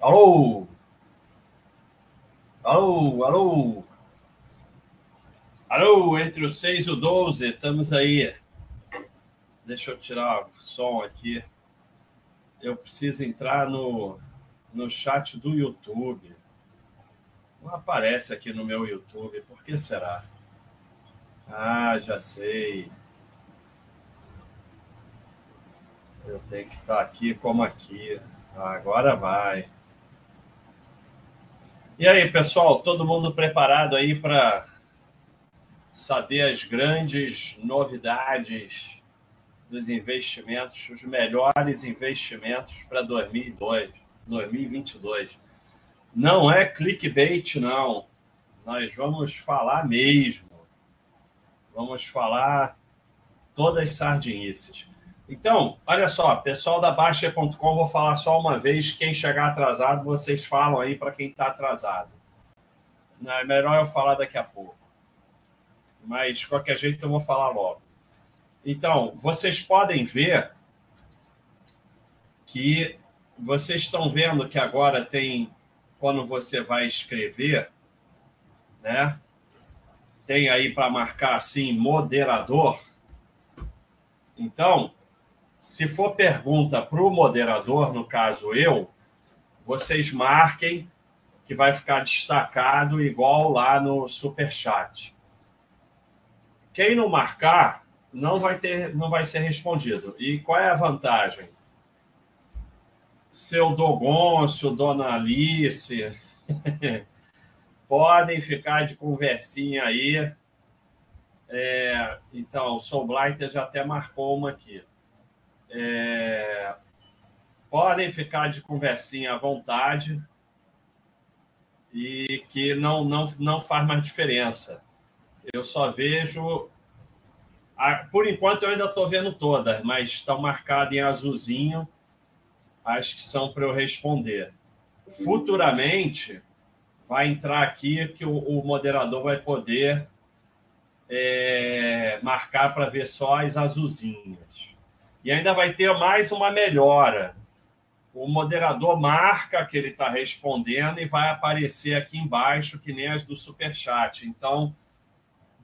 Alô? Alô, alô? Alô, entre o 6 e o 12, estamos aí. Deixa eu tirar o som aqui. Eu preciso entrar no, no chat do YouTube. Não aparece aqui no meu YouTube, por que será? Ah, já sei. Eu tenho que estar aqui como aqui. Agora vai. E aí, pessoal, todo mundo preparado aí para saber as grandes novidades dos investimentos, os melhores investimentos para 2022. Não é clickbait, não. Nós vamos falar mesmo. Vamos falar todas as sardinices. Então, olha só, pessoal da Baixa.com, vou falar só uma vez. Quem chegar atrasado, vocês falam aí para quem está atrasado. É melhor eu falar daqui a pouco. Mas, de qualquer jeito, eu vou falar logo. Então, vocês podem ver que vocês estão vendo que agora tem, quando você vai escrever, né? Tem aí para marcar assim, moderador. Então, se for pergunta para o moderador, no caso eu, vocês marquem que vai ficar destacado igual lá no super chat. Quem não marcar não vai ter, não vai ser respondido. E qual é a vantagem? Seu Dogoncio, Dona Alice, podem ficar de conversinha aí. É, então, o Soul Blighter já até marcou uma aqui. É... Podem ficar de conversinha à vontade e que não, não, não faz mais diferença. Eu só vejo. Por enquanto, eu ainda estou vendo todas, mas estão marcadas em azulzinho as que são para eu responder. Futuramente, vai entrar aqui que o, o moderador vai poder é, marcar para ver só as azulzinhas. E ainda vai ter mais uma melhora. O moderador marca que ele está respondendo e vai aparecer aqui embaixo, que nem as do Superchat. Então,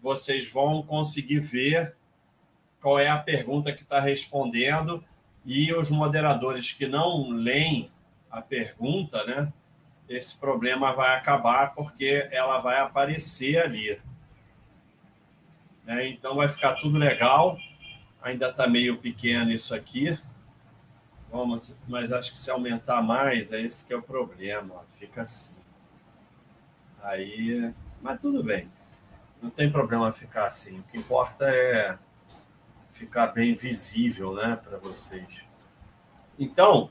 vocês vão conseguir ver qual é a pergunta que está respondendo. E os moderadores que não leem a pergunta, né? Esse problema vai acabar porque ela vai aparecer ali. Né? Então vai ficar tudo legal. Ainda está meio pequeno isso aqui. Vamos, mas acho que se aumentar mais, é esse que é o problema. Fica assim. Aí, mas tudo bem. Não tem problema ficar assim. O que importa é ficar bem visível, né, para vocês. Então,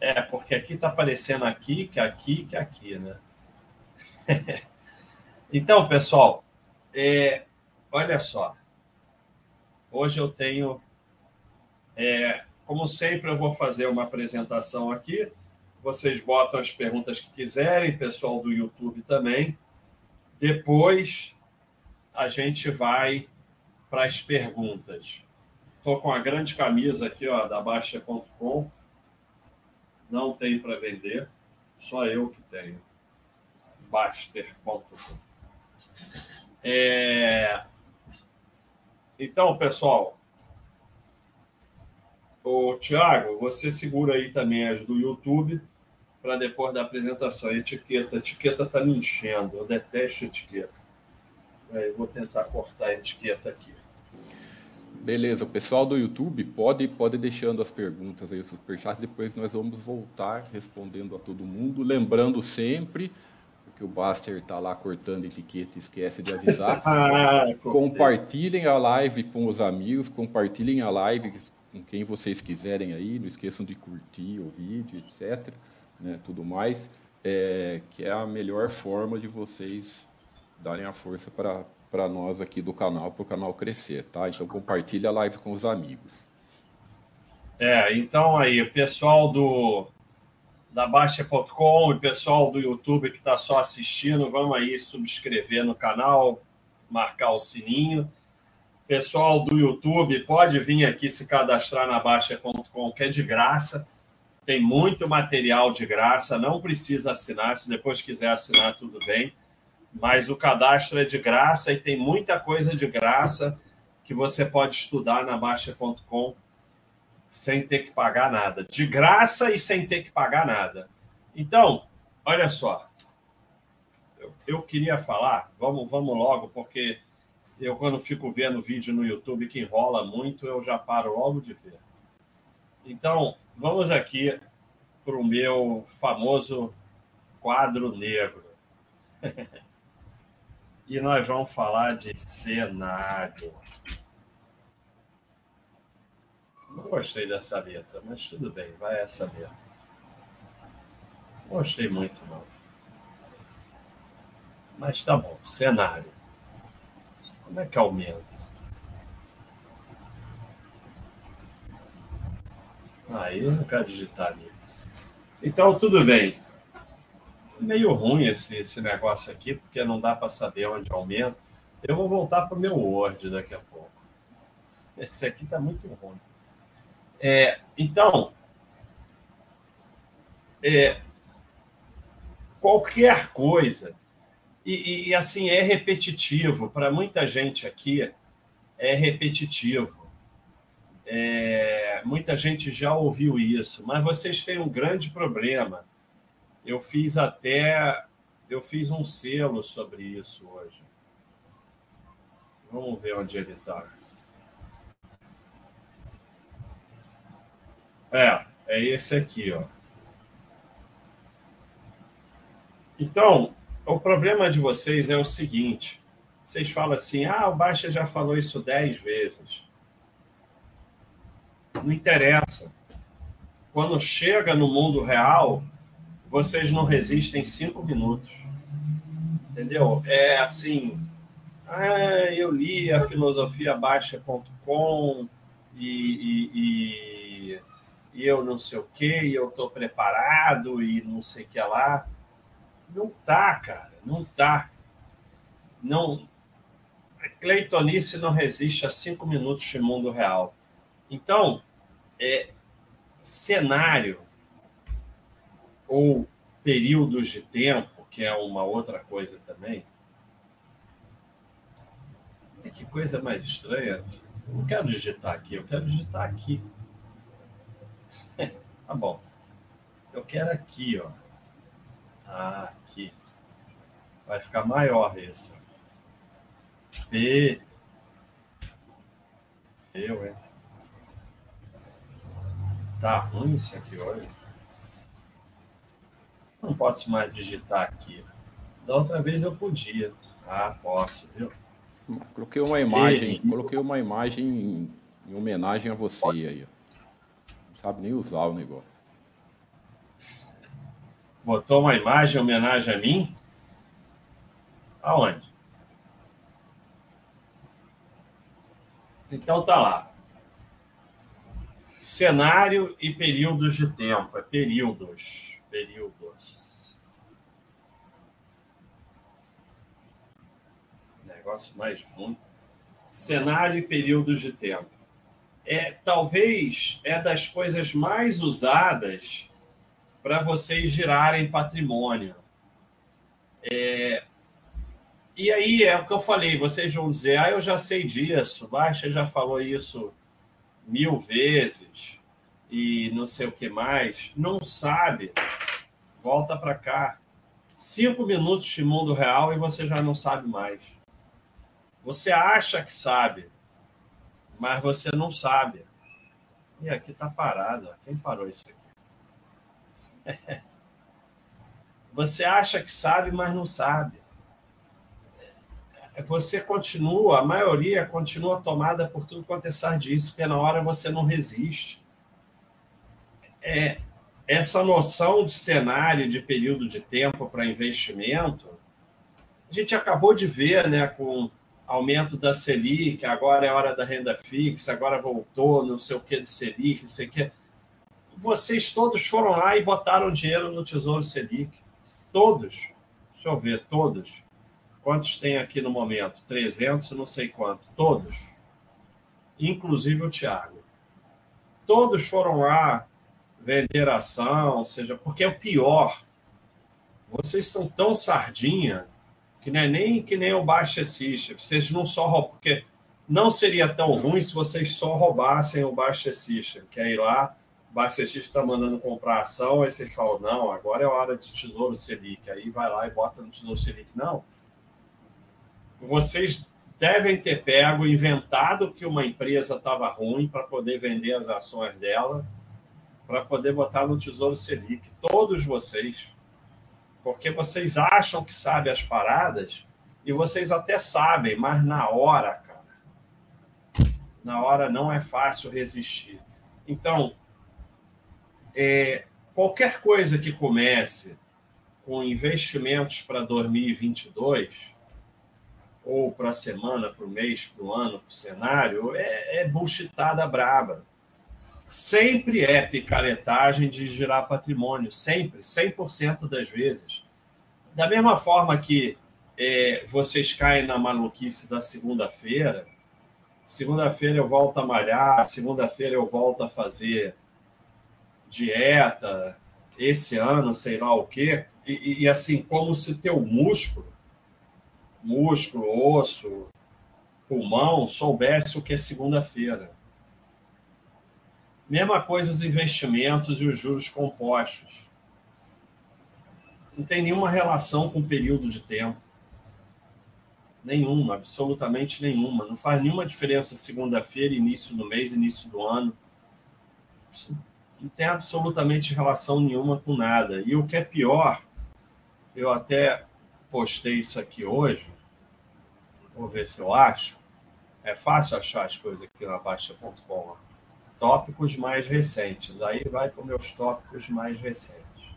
é porque aqui está aparecendo aqui, que aqui, que aqui, né? então, pessoal, é, olha só. Hoje eu tenho, é, como sempre, eu vou fazer uma apresentação aqui. Vocês botam as perguntas que quiserem, pessoal do YouTube também. Depois a gente vai para as perguntas. Estou com a grande camisa aqui ó, da Baixa.com. Não tem para vender, só eu que tenho. Baster.com. É, então, pessoal, o Tiago, você segura aí também as do YouTube para depois da apresentação. A etiqueta, etiqueta está me enchendo. Eu detesto etiqueta. Vou tentar cortar a etiqueta aqui. Beleza, o pessoal do YouTube pode, pode deixando as perguntas aí, os superchats, depois nós vamos voltar respondendo a todo mundo. Lembrando sempre que o Baster está lá cortando etiqueta e esquece de avisar. ah, compartilhem a live com os amigos, compartilhem a live com quem vocês quiserem aí, não esqueçam de curtir o vídeo, etc. Né, tudo mais, é, que é a melhor forma de vocês darem a força para nós aqui do canal, para o canal crescer, tá? Então compartilhe a live com os amigos. É, então aí, o pessoal do da Baixa.com e pessoal do YouTube que está só assistindo, vamos aí subscrever no canal, marcar o sininho. Pessoal do YouTube, pode vir aqui se cadastrar na Baixa.com, que é de graça. Tem muito material de graça, não precisa assinar. Se depois quiser assinar, tudo bem. Mas o cadastro é de graça e tem muita coisa de graça que você pode estudar na Baixa.com sem ter que pagar nada. De graça e sem ter que pagar nada. Então, olha só. Eu, eu queria falar, vamos, vamos logo, porque eu, quando fico vendo vídeo no YouTube que enrola muito, eu já paro logo de ver. Então, vamos aqui para o meu famoso quadro negro. e nós vamos falar de cenário. Não gostei dessa letra, mas tudo bem, vai essa mesmo. Não gostei muito, não. Mas tá bom, cenário. Como é que aumenta? Aí eu não quero digitar ali. Então, tudo bem. Meio ruim esse, esse negócio aqui, porque não dá para saber onde aumenta. Eu vou voltar para o meu Word daqui a pouco. Esse aqui está muito ruim. É, então, é, qualquer coisa, e, e assim, é repetitivo, para muita gente aqui, é repetitivo é, muita gente já ouviu isso, mas vocês têm um grande problema. Eu fiz até eu fiz um selo sobre isso hoje. Vamos ver onde ele está. É, é esse aqui, ó. Então, o problema de vocês é o seguinte: vocês falam assim, ah, o Baixa já falou isso dez vezes. Não interessa. Quando chega no mundo real, vocês não resistem cinco minutos. Entendeu? É assim. Ah, eu li a filosofia baixa.com e, e, e, e, eu não sei o que, e eu estou preparado e não sei o que lá. Não tá, cara, não tá. Não. Cleitonice não resiste a cinco minutos de mundo real. Então, é, cenário ou períodos de tempo, que é uma outra coisa também. Que coisa mais estranha. Eu não quero digitar aqui, eu quero digitar aqui. tá bom. Eu quero aqui, ó. Ah, aqui. Vai ficar maior esse. P. Eu, hein? Tá ruim isso aqui hoje. Não posso mais digitar aqui. Da outra vez eu podia. Ah, posso, viu? Coloquei uma imagem, e... coloquei uma imagem em, em, homenagem a você aí. Sabe nem usar o negócio. Botou uma imagem em homenagem a mim? Aonde? Então tá lá. Cenário e períodos de tempo. É períodos. Períodos. Negócio mais ruim. Cenário e períodos de tempo. É, talvez é das coisas mais usadas para vocês girarem patrimônio. É, e aí é o que eu falei, vocês vão dizer, ah, eu já sei disso, Baixa já falou isso mil vezes e não sei o que mais, não sabe, volta para cá. Cinco minutos de mundo real e você já não sabe mais. Você acha que sabe, mas você não sabe. E aqui está parado. Quem parou isso aqui? Você acha que sabe, mas não sabe você continua, a maioria continua tomada por tudo quanto é sardice, porque na hora você não resiste. É, essa noção de cenário, de período de tempo para investimento, a gente acabou de ver né, com aumento da Selic, agora é hora da renda fixa, agora voltou, não sei o que de Selic, não sei o que. Vocês todos foram lá e botaram dinheiro no Tesouro Selic. Todos. Deixa eu ver, todos. Quantos tem aqui no momento? 300, não sei quanto. Todos. Inclusive o Tiago. Todos foram lá, vender ação, ou seja, porque é o pior. Vocês são tão sardinha que não é nem que nem o Baixa System. Vocês não só roubam, porque não seria tão ruim se vocês só roubassem o Baixa System, que aí lá o Baixa System está mandando comprar ação, aí vocês falam, não, agora é hora de Tesouro Selic. Aí vai lá e bota no Tesouro Selic. Não. Vocês devem ter pego, inventado que uma empresa estava ruim para poder vender as ações dela, para poder botar no Tesouro Selic. Todos vocês. Porque vocês acham que sabem as paradas e vocês até sabem, mas na hora, cara, na hora não é fácil resistir. Então, é, qualquer coisa que comece com investimentos para 2022 ou para a semana, para o mês, para o ano, para o cenário, é, é bullshitada braba. Sempre é picaretagem de girar patrimônio, sempre, 100% das vezes. Da mesma forma que é, vocês caem na maluquice da segunda-feira, segunda-feira eu volto a malhar, segunda-feira eu volto a fazer dieta, esse ano, sei lá o quê, e, e assim, como se teu músculo músculo, osso, pulmão, soubesse o que é segunda-feira. Mesma coisa os investimentos e os juros compostos. Não tem nenhuma relação com o período de tempo. Nenhuma, absolutamente nenhuma. Não faz nenhuma diferença segunda-feira, início do mês, início do ano. Não tem absolutamente relação nenhuma com nada. E o que é pior, eu até postei isso aqui hoje, Vou ver se eu acho. É fácil achar as coisas aqui na Baixa.com. Tópicos mais recentes. Aí vai para os meus tópicos mais recentes.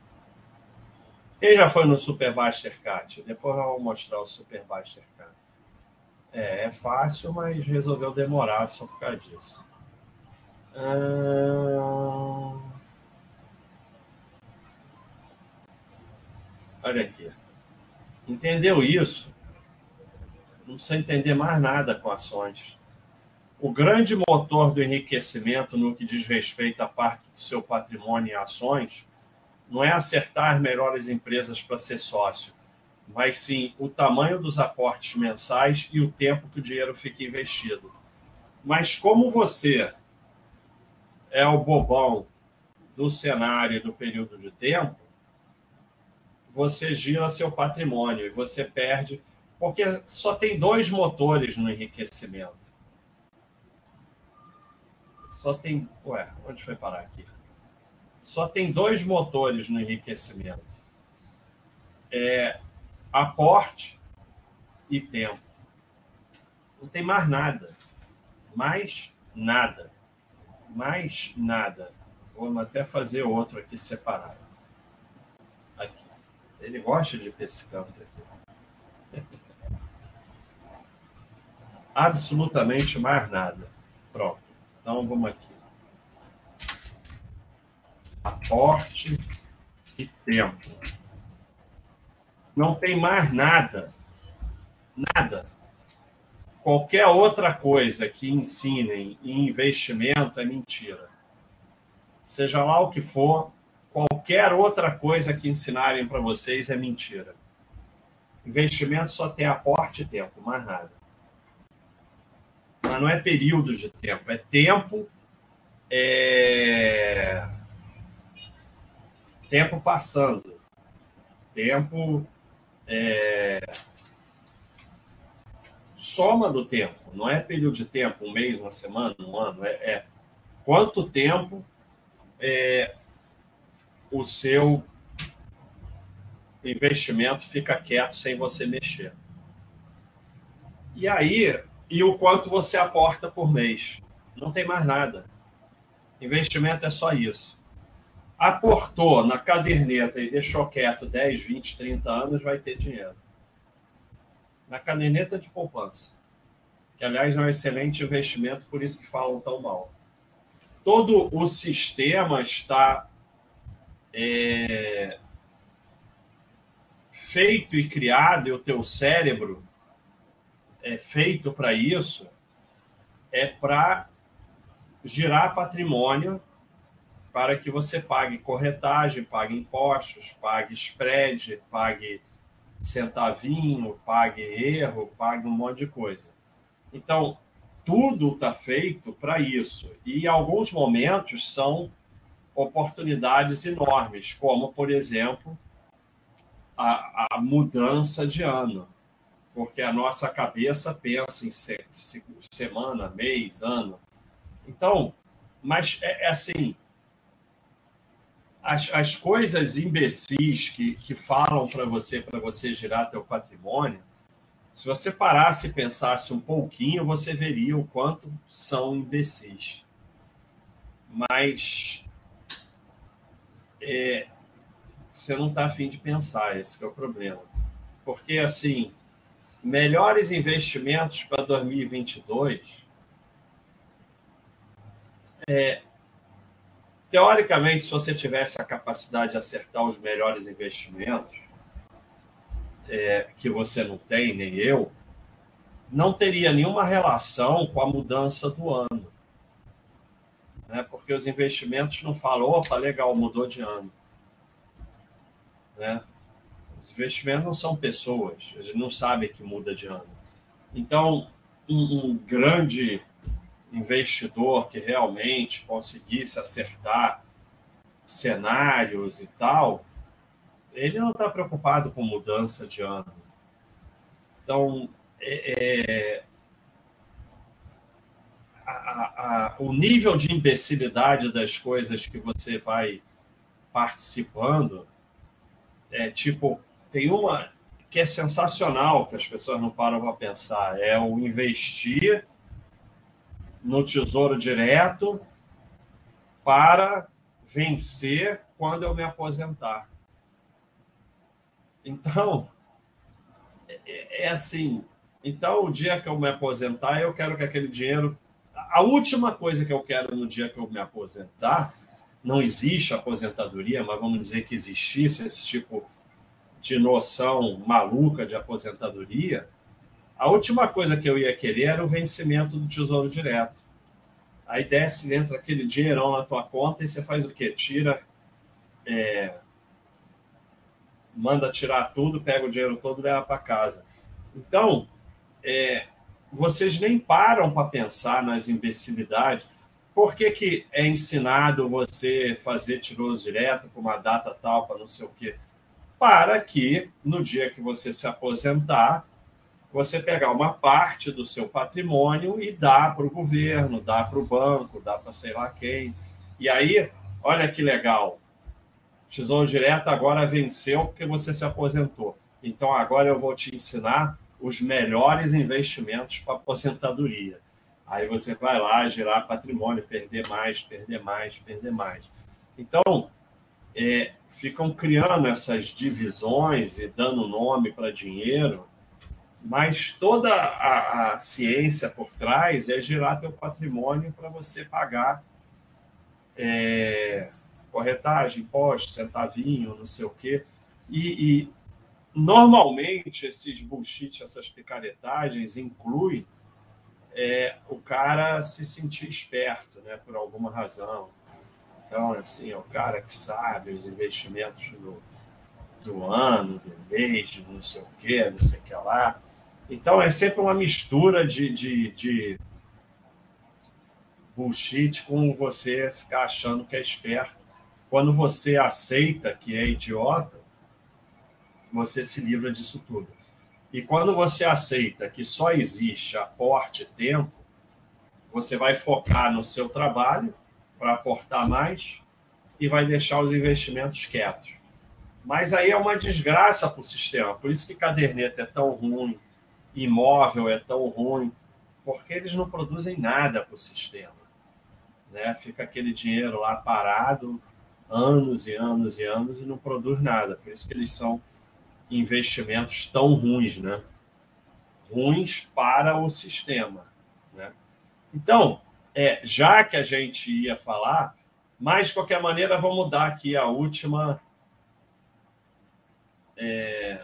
Quem já foi no Super Cat? Depois eu vou mostrar o Super Cat. É, é fácil, mas resolveu demorar só por causa disso. Hum... Olha aqui. Entendeu isso? não precisa entender mais nada com ações. O grande motor do enriquecimento no que diz respeito à parte do seu patrimônio em ações não é acertar melhores empresas para ser sócio, mas sim o tamanho dos aportes mensais e o tempo que o dinheiro fica investido. Mas como você é o bobão do cenário e do período de tempo, você gira seu patrimônio e você perde porque só tem dois motores no enriquecimento. Só tem. Ué, onde foi parar aqui? Só tem dois motores no enriquecimento: é aporte e tempo. Não tem mais nada. Mais nada. Mais nada. Vamos até fazer outro aqui separado. Aqui. Ele gosta de pescando aqui. absolutamente mais nada. Pronto. Então vamos aqui. Aporte e tempo. Não tem mais nada. Nada. Qualquer outra coisa que ensinem em investimento é mentira. Seja lá o que for, qualquer outra coisa que ensinarem para vocês é mentira. Investimento só tem aporte e tempo, mais nada mas não é períodos de tempo, é tempo. É... Tempo passando. Tempo. É... Soma do tempo, não é período de tempo, um mês, uma semana, um ano, é, é quanto tempo é, o seu investimento fica quieto sem você mexer. E aí, e o quanto você aporta por mês. Não tem mais nada. Investimento é só isso. Aportou na caderneta e deixou quieto 10, 20, 30 anos, vai ter dinheiro. Na caderneta de poupança. Que, aliás, é um excelente investimento, por isso que falam tão mal. Todo o sistema está é, feito e criado, e o teu cérebro é feito para isso é para girar patrimônio para que você pague corretagem, pague impostos, pague spread, pague centavinho, pague erro, pague um monte de coisa. Então, tudo está feito para isso. E alguns momentos são oportunidades enormes, como, por exemplo, a, a mudança de ano. Porque a nossa cabeça pensa em se, se, semana, mês, ano. Então, mas é, é assim, as, as coisas imbecis que, que falam para você, para você girar teu patrimônio, se você parasse e pensasse um pouquinho, você veria o quanto são imbecis. Mas é, você não está afim de pensar, esse é o problema. Porque, assim, melhores investimentos para 2022 é, teoricamente, se você tivesse a capacidade de acertar os melhores investimentos, é, que você não tem, nem eu, não teria nenhuma relação com a mudança do ano. Né? Porque os investimentos não falam, opa, legal, mudou de ano. Né? Os investimentos não são pessoas, eles não sabem que muda de ano. Então, um, um grande investidor que realmente conseguisse acertar cenários e tal, ele não está preocupado com mudança de ano. Então, é, é a, a, o nível de imbecilidade das coisas que você vai participando é tipo, tem uma que é sensacional, que as pessoas não param para pensar, é o investir no Tesouro Direto para vencer quando eu me aposentar. Então, é, é, assim. Então, o dia que eu me aposentar, eu quero que aquele dinheiro. A última coisa que eu quero no dia que eu me aposentar, não existe aposentadoria, mas vamos dizer que existisse esse tipo noção maluca de aposentadoria, a última coisa que eu ia querer era o vencimento do Tesouro Direto. Aí desce, entra aquele dinheirão na tua conta e você faz o quê? Tira, é, manda tirar tudo, pega o dinheiro todo e leva para casa. Então, é, vocês nem param para pensar nas imbecilidades. Por que, que é ensinado você fazer tiroso direto com uma data tal para não sei o quê? Para que no dia que você se aposentar, você pegar uma parte do seu patrimônio e dar para o governo, dar para o banco, dar para sei lá quem. E aí, olha que legal. Tesouro Direto agora venceu porque você se aposentou. Então agora eu vou te ensinar os melhores investimentos para aposentadoria. Aí você vai lá girar patrimônio, perder mais, perder mais, perder mais. Então, é, ficam criando essas divisões e dando nome para dinheiro mas toda a, a, ciência por trás é girar teu patrimônio para você pagar é, corretagem, imposto, centavinho, não sei o quê. E, e, normalmente esses bullshit, essas picaretagens incluem é, o cara se sentir esperto, né, por alguma razão. Então, assim, é o cara que sabe os investimentos do, do ano, do mês, não sei o quê, não sei o que lá. Então é sempre uma mistura de, de, de bullshit com você ficar achando que é esperto. Quando você aceita que é idiota, você se livra disso tudo. E quando você aceita que só existe aporte e tempo, você vai focar no seu trabalho para aportar mais e vai deixar os investimentos quietos. Mas aí é uma desgraça para o sistema. Por isso que caderneta é tão ruim, imóvel é tão ruim, porque eles não produzem nada para o sistema. Né? Fica aquele dinheiro lá parado anos e anos e anos e não produz nada. Por isso que eles são investimentos tão ruins, né? Ruins para o sistema. Né? Então, é, já que a gente ia falar, mas de qualquer maneira, vamos dar aqui a última. É,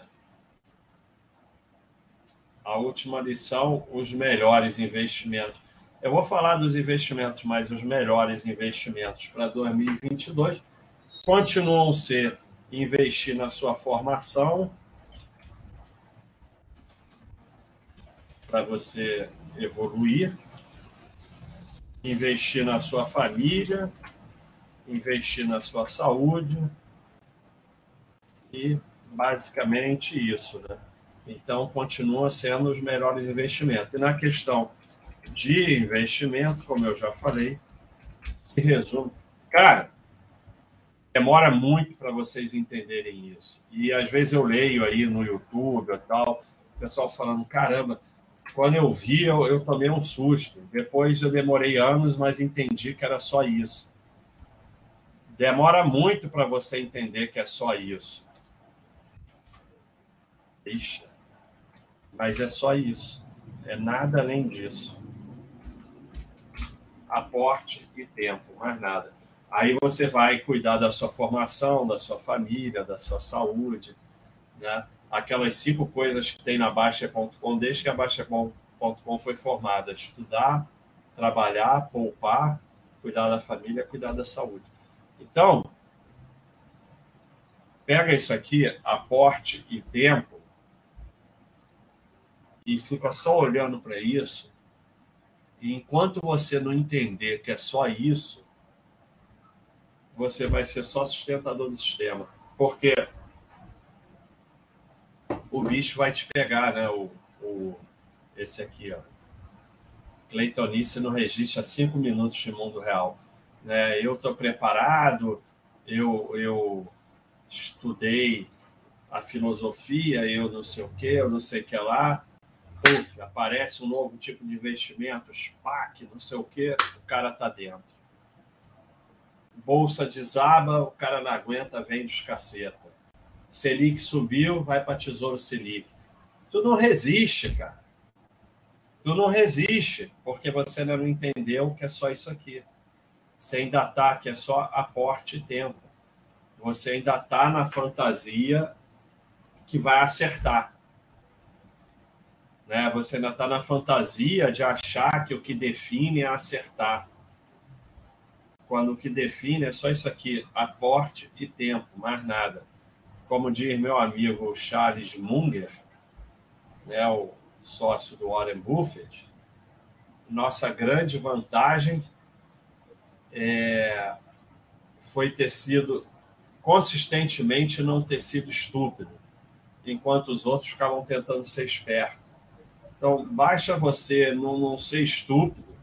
a última lição, os melhores investimentos. Eu vou falar dos investimentos, mas os melhores investimentos para 2022 continuam ser investir na sua formação, para você evoluir, investir na sua família, investir na sua saúde e basicamente isso, né? Então continua sendo os melhores investimentos. E na questão de investimento, como eu já falei, se resume. Cara, demora muito para vocês entenderem isso. E às vezes eu leio aí no YouTube e tal, o pessoal falando, caramba, quando eu vi, eu, eu tomei um susto. Depois eu demorei anos, mas entendi que era só isso. Demora muito para você entender que é só isso. Ixi, mas é só isso. É nada além disso. Aporte e tempo, mais nada. Aí você vai cuidar da sua formação, da sua família, da sua saúde, né? Aquelas cinco coisas que tem na Baixa.com desde que a Baixa.com foi formada: estudar, trabalhar, poupar, cuidar da família, cuidar da saúde. Então, pega isso aqui, aporte e tempo, e fica só olhando para isso. E enquanto você não entender que é só isso, você vai ser só sustentador do sistema. Porque o bicho vai te pegar, né? O, o, esse aqui, ó. Cleitonice no registro a cinco minutos de mundo real. Né? Eu estou preparado, eu, eu estudei a filosofia, eu não sei o que, eu não sei o que lá. Uf, aparece um novo tipo de investimento, SPAC, não sei o que, o cara está dentro. Bolsa desaba, o cara não aguenta, vende os caceta. Selic subiu, vai para Tesouro Selic. Tu não resiste, cara. Tu não resiste, porque você ainda não entendeu que é só isso aqui. Você ainda está, que é só aporte e tempo. Você ainda está na fantasia que vai acertar. Né? Você ainda está na fantasia de achar que o que define é acertar. Quando o que define é só isso aqui, aporte e tempo, mais nada como diz meu amigo Charles Munger, né, o sócio do Warren Buffett, nossa grande vantagem é, foi ter sido consistentemente não ter sido estúpido, enquanto os outros ficavam tentando ser esperto. Então, basta você não, não ser estúpido,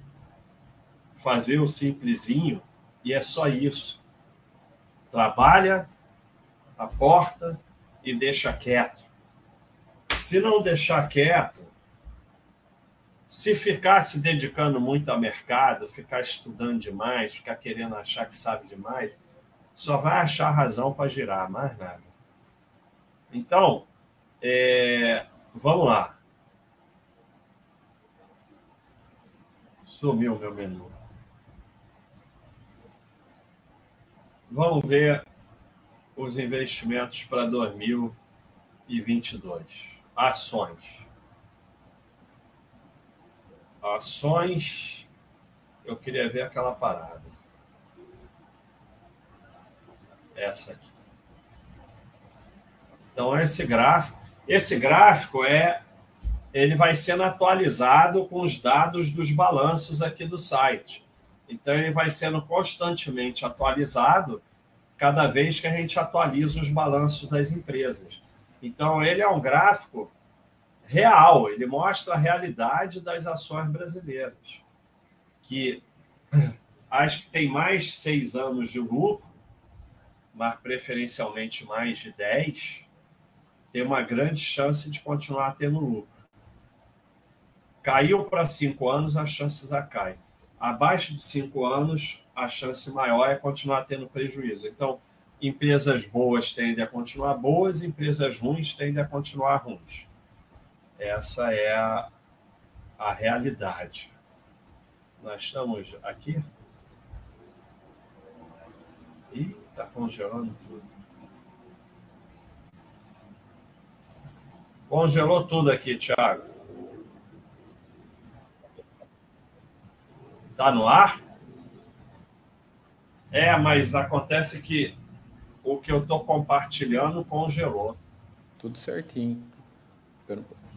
fazer o simplesinho, e é só isso. Trabalha, a porta e deixa quieto. Se não deixar quieto, se ficar se dedicando muito ao mercado, ficar estudando demais, ficar querendo achar que sabe demais, só vai achar razão para girar, mais nada. Então, é, vamos lá. Sumiu meu menu. Vamos ver os investimentos para 2022. Ações. Ações. Eu queria ver aquela parada. Essa aqui. Então, esse gráfico, esse gráfico é ele vai sendo atualizado com os dados dos balanços aqui do site. Então, ele vai sendo constantemente atualizado cada vez que a gente atualiza os balanços das empresas. Então, ele é um gráfico real, ele mostra a realidade das ações brasileiras, que acho que tem mais seis anos de lucro, mas preferencialmente mais de dez, tem uma grande chance de continuar tendo lucro. Caiu para cinco anos, as chances a caem. Abaixo de cinco anos, a chance maior é continuar tendo prejuízo. Então, empresas boas tendem a continuar boas, empresas ruins tendem a continuar ruins. Essa é a, a realidade. Nós estamos aqui. E está congelando tudo. Congelou tudo aqui, Thiago. Tá no ar? É, mas acontece que o que eu estou compartilhando congelou. Tudo certinho.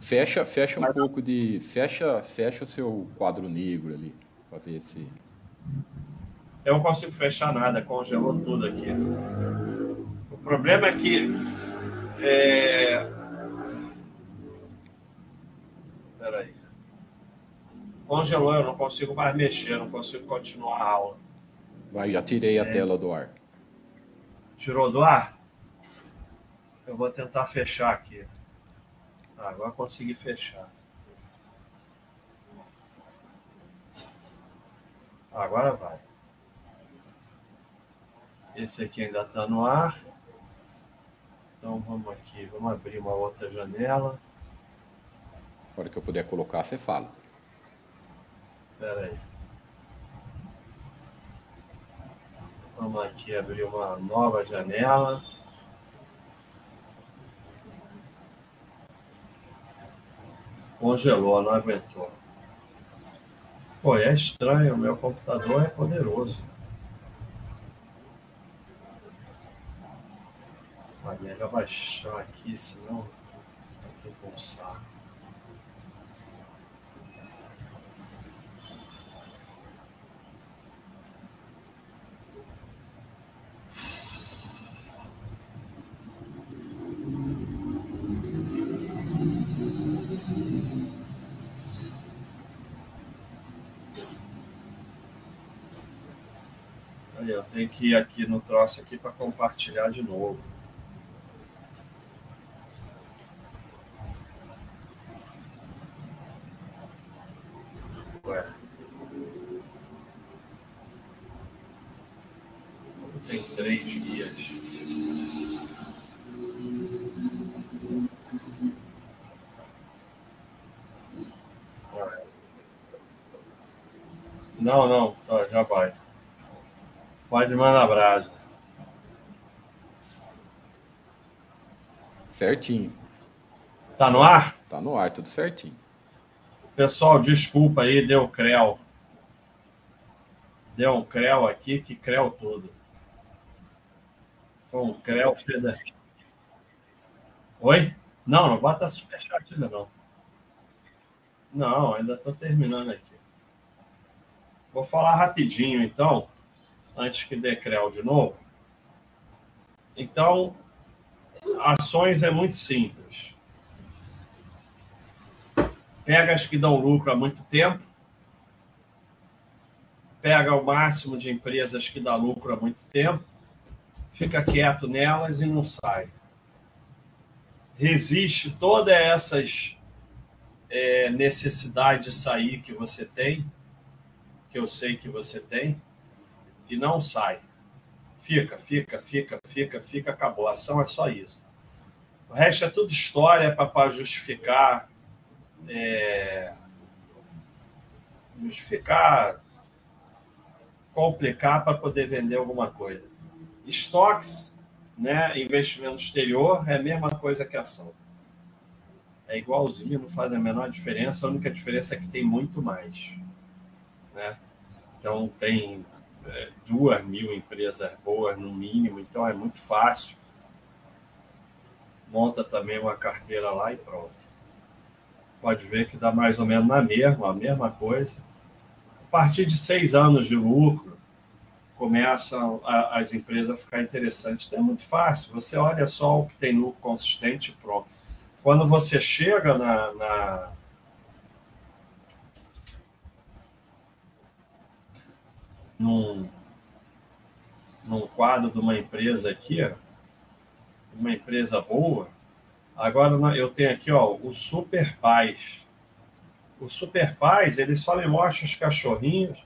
Fecha, fecha um mas... pouco de. Fecha, fecha o seu quadro negro ali, para ver se. Eu não consigo fechar nada, congelou tudo aqui. O problema é que. É... Peraí. Congelou, eu não consigo mais mexer, não consigo continuar a aula. Vai, já tirei a é... tela do ar. Tirou do ar? Eu vou tentar fechar aqui. Ah, agora consegui fechar. Agora vai. Esse aqui ainda está no ar. Então vamos aqui, vamos abrir uma outra janela. Na hora que eu puder colocar, você fala. Espera aí. Vamos aqui abrir uma nova janela. Congelou, não aguentou. Pô, é estranho, o meu computador é poderoso. Vai melhor baixar aqui, senão vai pulsar. Aí eu tenho que ir aqui no troço aqui para compartilhar de novo. Não, não, tá, já vai. Pode mandar brasa. Certinho. Tá no ar? Tá no ar, tudo certinho. Pessoal, desculpa aí, deu creu. Deu um creu aqui, que creu todo. Foi um creu federal. Oi? Não, não bota superchat ainda não. Não, ainda estou terminando aqui. Vou falar rapidinho, então, antes que dê de novo. Então, ações é muito simples. Pega as que dão lucro há muito tempo, pega o máximo de empresas que dão lucro há muito tempo, fica quieto nelas e não sai. Resiste todas essas é, necessidades de sair que você tem que eu sei que você tem, e não sai. Fica, fica, fica, fica, fica, acabou. A ação é só isso. O resto é tudo história para justificar. É, justificar, complicar para poder vender alguma coisa. Estoques, né, investimento exterior, é a mesma coisa que ação. É igualzinho, não faz a menor diferença. A única diferença é que tem muito mais. Né? Então, tem duas mil empresas boas no mínimo, então é muito fácil. Monta também uma carteira lá e pronto. Pode ver que dá mais ou menos na mesma, a mesma coisa. A partir de seis anos de lucro, começam a, as empresas a ficar interessantes. Então é muito fácil. Você olha só o que tem lucro consistente e pronto. Quando você chega na, na num, num quadro de uma empresa aqui, uma empresa boa. Agora eu tenho aqui ó, o Super Paz. O Super Paz, ele só me mostra os cachorrinhos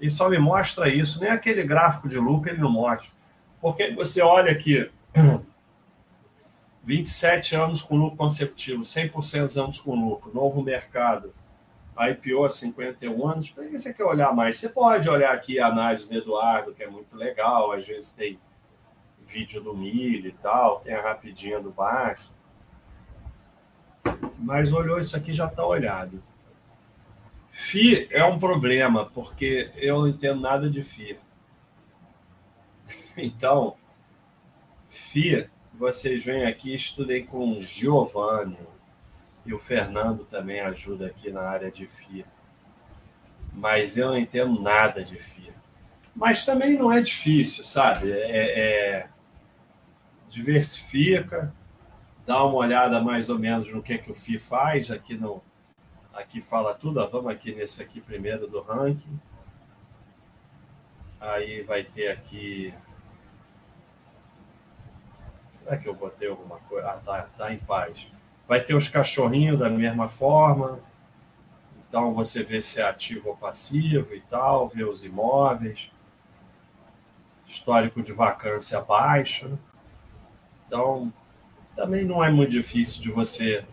e só me mostra isso. Nem aquele gráfico de lucro ele não mostra. Porque você olha aqui, 27 anos com lucro consecutivo, 100% dos anos com lucro, novo mercado, a IPO há 51 anos, para que você quer olhar mais? Você pode olhar aqui a análise do Eduardo, que é muito legal, às vezes tem vídeo do milho e tal, tem a rapidinha do baixo. Mas olhou isso aqui já está olhado. FI é um problema, porque eu não entendo nada de FI. Então, FI, vocês vêm aqui, estudei com o Giovanni, e o Fernando também ajuda aqui na área de FI. Mas eu não entendo nada de FI. Mas também não é difícil, sabe? É, é... Diversifica, dá uma olhada mais ou menos no que, que o FI faz. Aqui, no... aqui fala tudo. Vamos aqui nesse aqui primeiro do ranking. Aí vai ter aqui Será que eu botei alguma coisa? Ah, tá, tá em paz. Vai ter os cachorrinhos da mesma forma. Então você vê se é ativo ou passivo e tal, vê os imóveis. Histórico de vacância baixo. Então, também não é muito difícil de você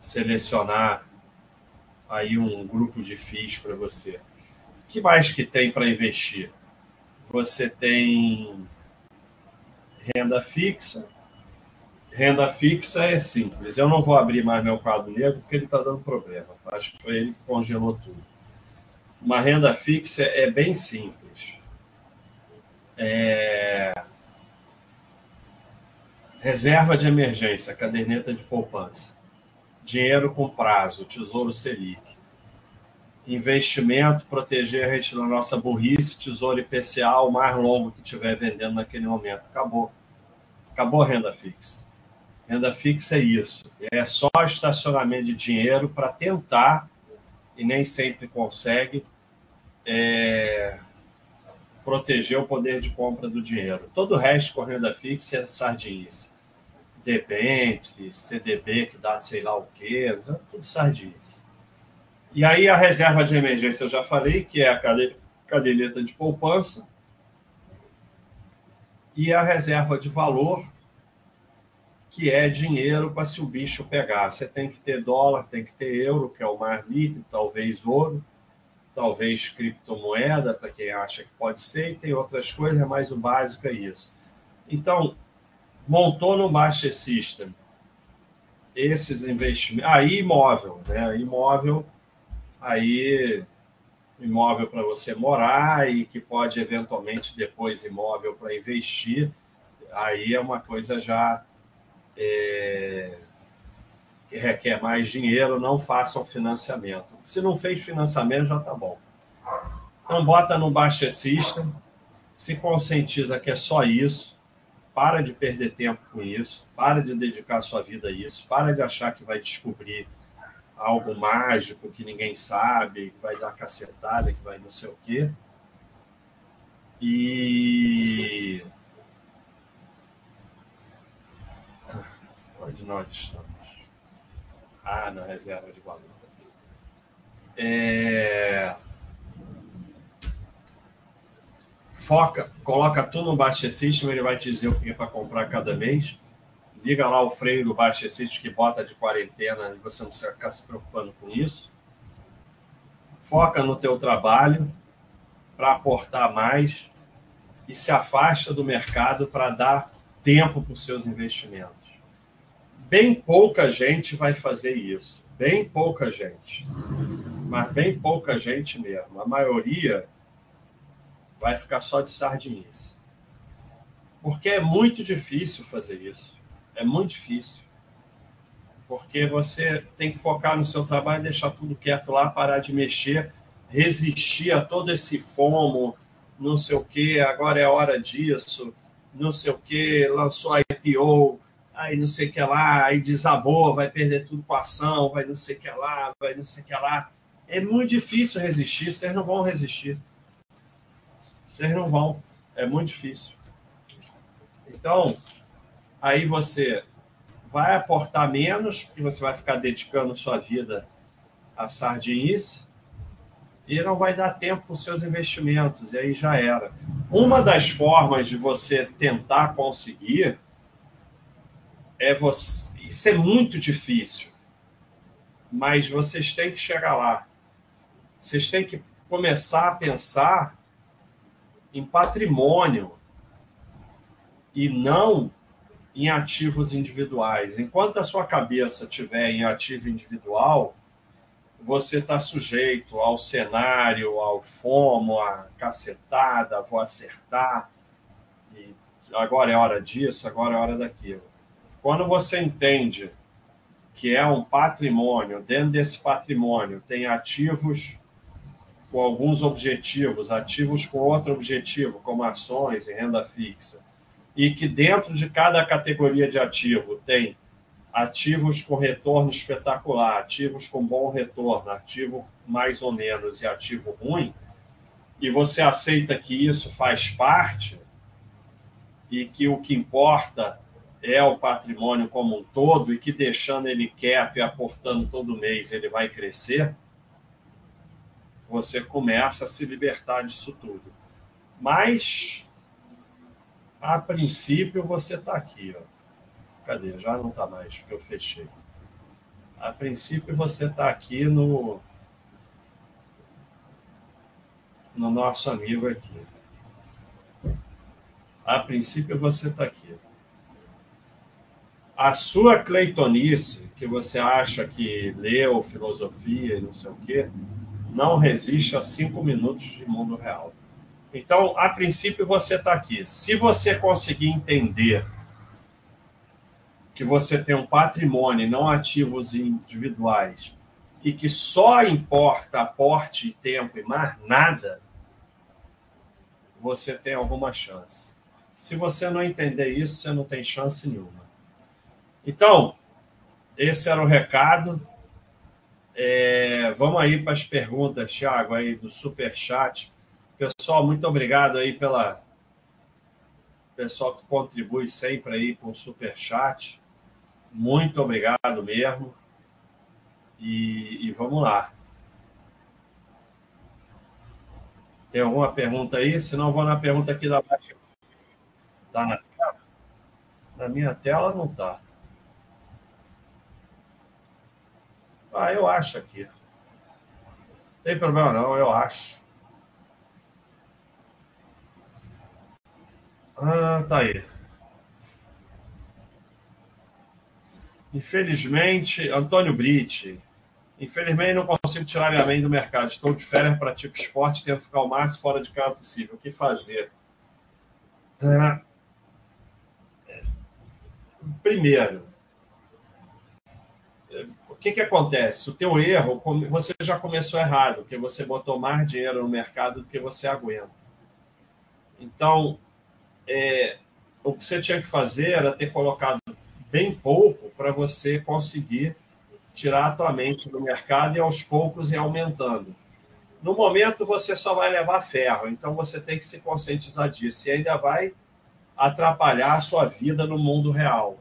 selecionar aí um grupo de FIIs para você. O que mais que tem para investir? Você tem renda fixa, Renda fixa é simples. Eu não vou abrir mais meu quadro negro porque ele está dando problema. Acho que foi ele que congelou tudo. Uma renda fixa é bem simples. É... Reserva de emergência, caderneta de poupança. Dinheiro com prazo, tesouro Selic. Investimento, proteger a gente da nossa burrice, tesouro IPCA, o mais longo que estiver vendendo naquele momento. Acabou. Acabou a renda fixa. Renda fixa é isso. É só estacionamento de dinheiro para tentar, e nem sempre consegue, é, proteger o poder de compra do dinheiro. Todo o resto com renda fixa é sardinice. Debente, CDB, que dá sei lá o quê, tudo sardinice. E aí a reserva de emergência eu já falei, que é a caderneta de poupança. E a reserva de valor, que é dinheiro para se o bicho pegar. Você tem que ter dólar, tem que ter euro, que é o mais líquido, talvez ouro, talvez criptomoeda, para quem acha que pode ser, e tem outras coisas, mas o básico é isso. Então, montou no Baixa System esses investimentos. Aí, imóvel, né? Imóvel, aí imóvel para você morar e que pode eventualmente depois imóvel para investir. Aí é uma coisa já é, que requer mais dinheiro, não façam financiamento. Se não fez financiamento, já está bom. Então, bota no Baixa System, se conscientiza que é só isso, para de perder tempo com isso, para de dedicar sua vida a isso, para de achar que vai descobrir algo mágico que ninguém sabe, que vai dar cacetada, que vai não sei o quê. E Onde nós estamos? Ah, na reserva de valor. É... Foca, coloca tudo no Baixa System, ele vai te dizer o que é para comprar cada mês. Liga lá o freio do Baixa System que bota de quarentena e você não precisa ficar se preocupando com isso. Foca no teu trabalho para aportar mais e se afasta do mercado para dar tempo para os seus investimentos bem pouca gente vai fazer isso. Bem pouca gente. Mas bem pouca gente mesmo. A maioria vai ficar só de sardinice. Porque é muito difícil fazer isso. É muito difícil. Porque você tem que focar no seu trabalho, deixar tudo quieto lá, parar de mexer, resistir a todo esse fomo, não sei o que, agora é hora disso, não sei o que, lançou a IPO, aí não sei o que lá, aí desabou, vai perder tudo com a ação, vai não sei o que lá, vai não sei o que lá. É muito difícil resistir, vocês não vão resistir. Vocês não vão, é muito difícil. Então, aí você vai aportar menos, porque você vai ficar dedicando sua vida a sardinice, e não vai dar tempo para os seus investimentos, e aí já era. Uma das formas de você tentar conseguir é você, isso é muito difícil, mas vocês têm que chegar lá. Vocês têm que começar a pensar em patrimônio e não em ativos individuais. Enquanto a sua cabeça estiver em ativo individual, você está sujeito ao cenário, ao fomo, à cacetada, vou acertar, e agora é hora disso, agora é hora daquilo. Quando você entende que é um patrimônio, dentro desse patrimônio tem ativos com alguns objetivos, ativos com outro objetivo, como ações e renda fixa, e que dentro de cada categoria de ativo tem ativos com retorno espetacular, ativos com bom retorno, ativo mais ou menos e ativo ruim, e você aceita que isso faz parte e que o que importa é o patrimônio como um todo e que deixando ele quieto e aportando todo mês ele vai crescer, você começa a se libertar disso tudo. Mas, a princípio, você está aqui. Ó. Cadê? Já não está mais, porque eu fechei. A princípio, você está aqui no, no nosso amigo aqui. A princípio, você está aqui a sua cleitonice, que você acha que leu filosofia e não sei o quê, não resiste a cinco minutos de mundo real. Então, a princípio, você está aqui. Se você conseguir entender que você tem um patrimônio, não ativos individuais, e que só importa aporte tempo e mais nada, você tem alguma chance. Se você não entender isso, você não tem chance nenhuma. Então, esse era o recado. É, vamos aí para as perguntas, Thiago, aí do Super Chat. Pessoal, muito obrigado aí pela pessoal que contribui sempre aí com o Super Chat. Muito obrigado mesmo. E, e vamos lá. Tem alguma pergunta aí? Se não, vou na pergunta aqui da baixa. Tá na tela? Na minha tela não tá. Ah, eu acho aqui. Tem problema não, eu acho. Ah, tá aí. Infelizmente, Antônio Britti. Infelizmente, não consigo tirar minha mente do mercado. Estou de férias, tipo esporte, tento ficar o máximo fora de casa possível. O que fazer? Ah, primeiro, que, que acontece? O teu erro, você já começou errado, porque você botou mais dinheiro no mercado do que você aguenta. Então, é, o que você tinha que fazer era ter colocado bem pouco para você conseguir tirar a tua mente do mercado e aos poucos ir aumentando. No momento, você só vai levar ferro, então você tem que se conscientizar disso e ainda vai atrapalhar a sua vida no mundo real.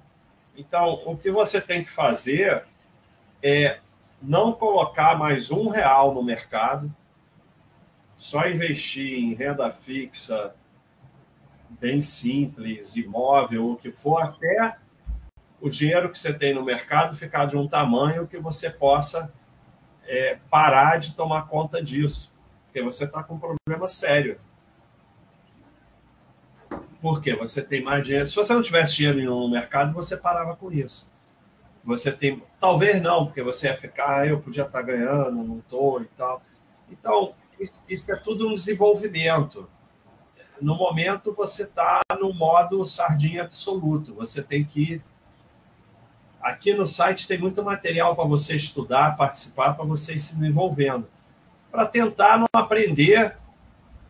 Então, o que você tem que fazer é não colocar mais um real no mercado, só investir em renda fixa, bem simples, imóvel, o que for, até o dinheiro que você tem no mercado ficar de um tamanho que você possa é, parar de tomar conta disso, porque você está com um problema sério. Por quê? Você tem mais dinheiro. Se você não tivesse dinheiro no mercado, você parava com isso. Você tem. Talvez não, porque você ia ficar, ah, eu podia estar ganhando, não estou e tal. Então, isso é tudo um desenvolvimento. No momento, você está no modo sardinha absoluto. Você tem que. Aqui no site tem muito material para você estudar, participar, para você ir se desenvolvendo. Para tentar não aprender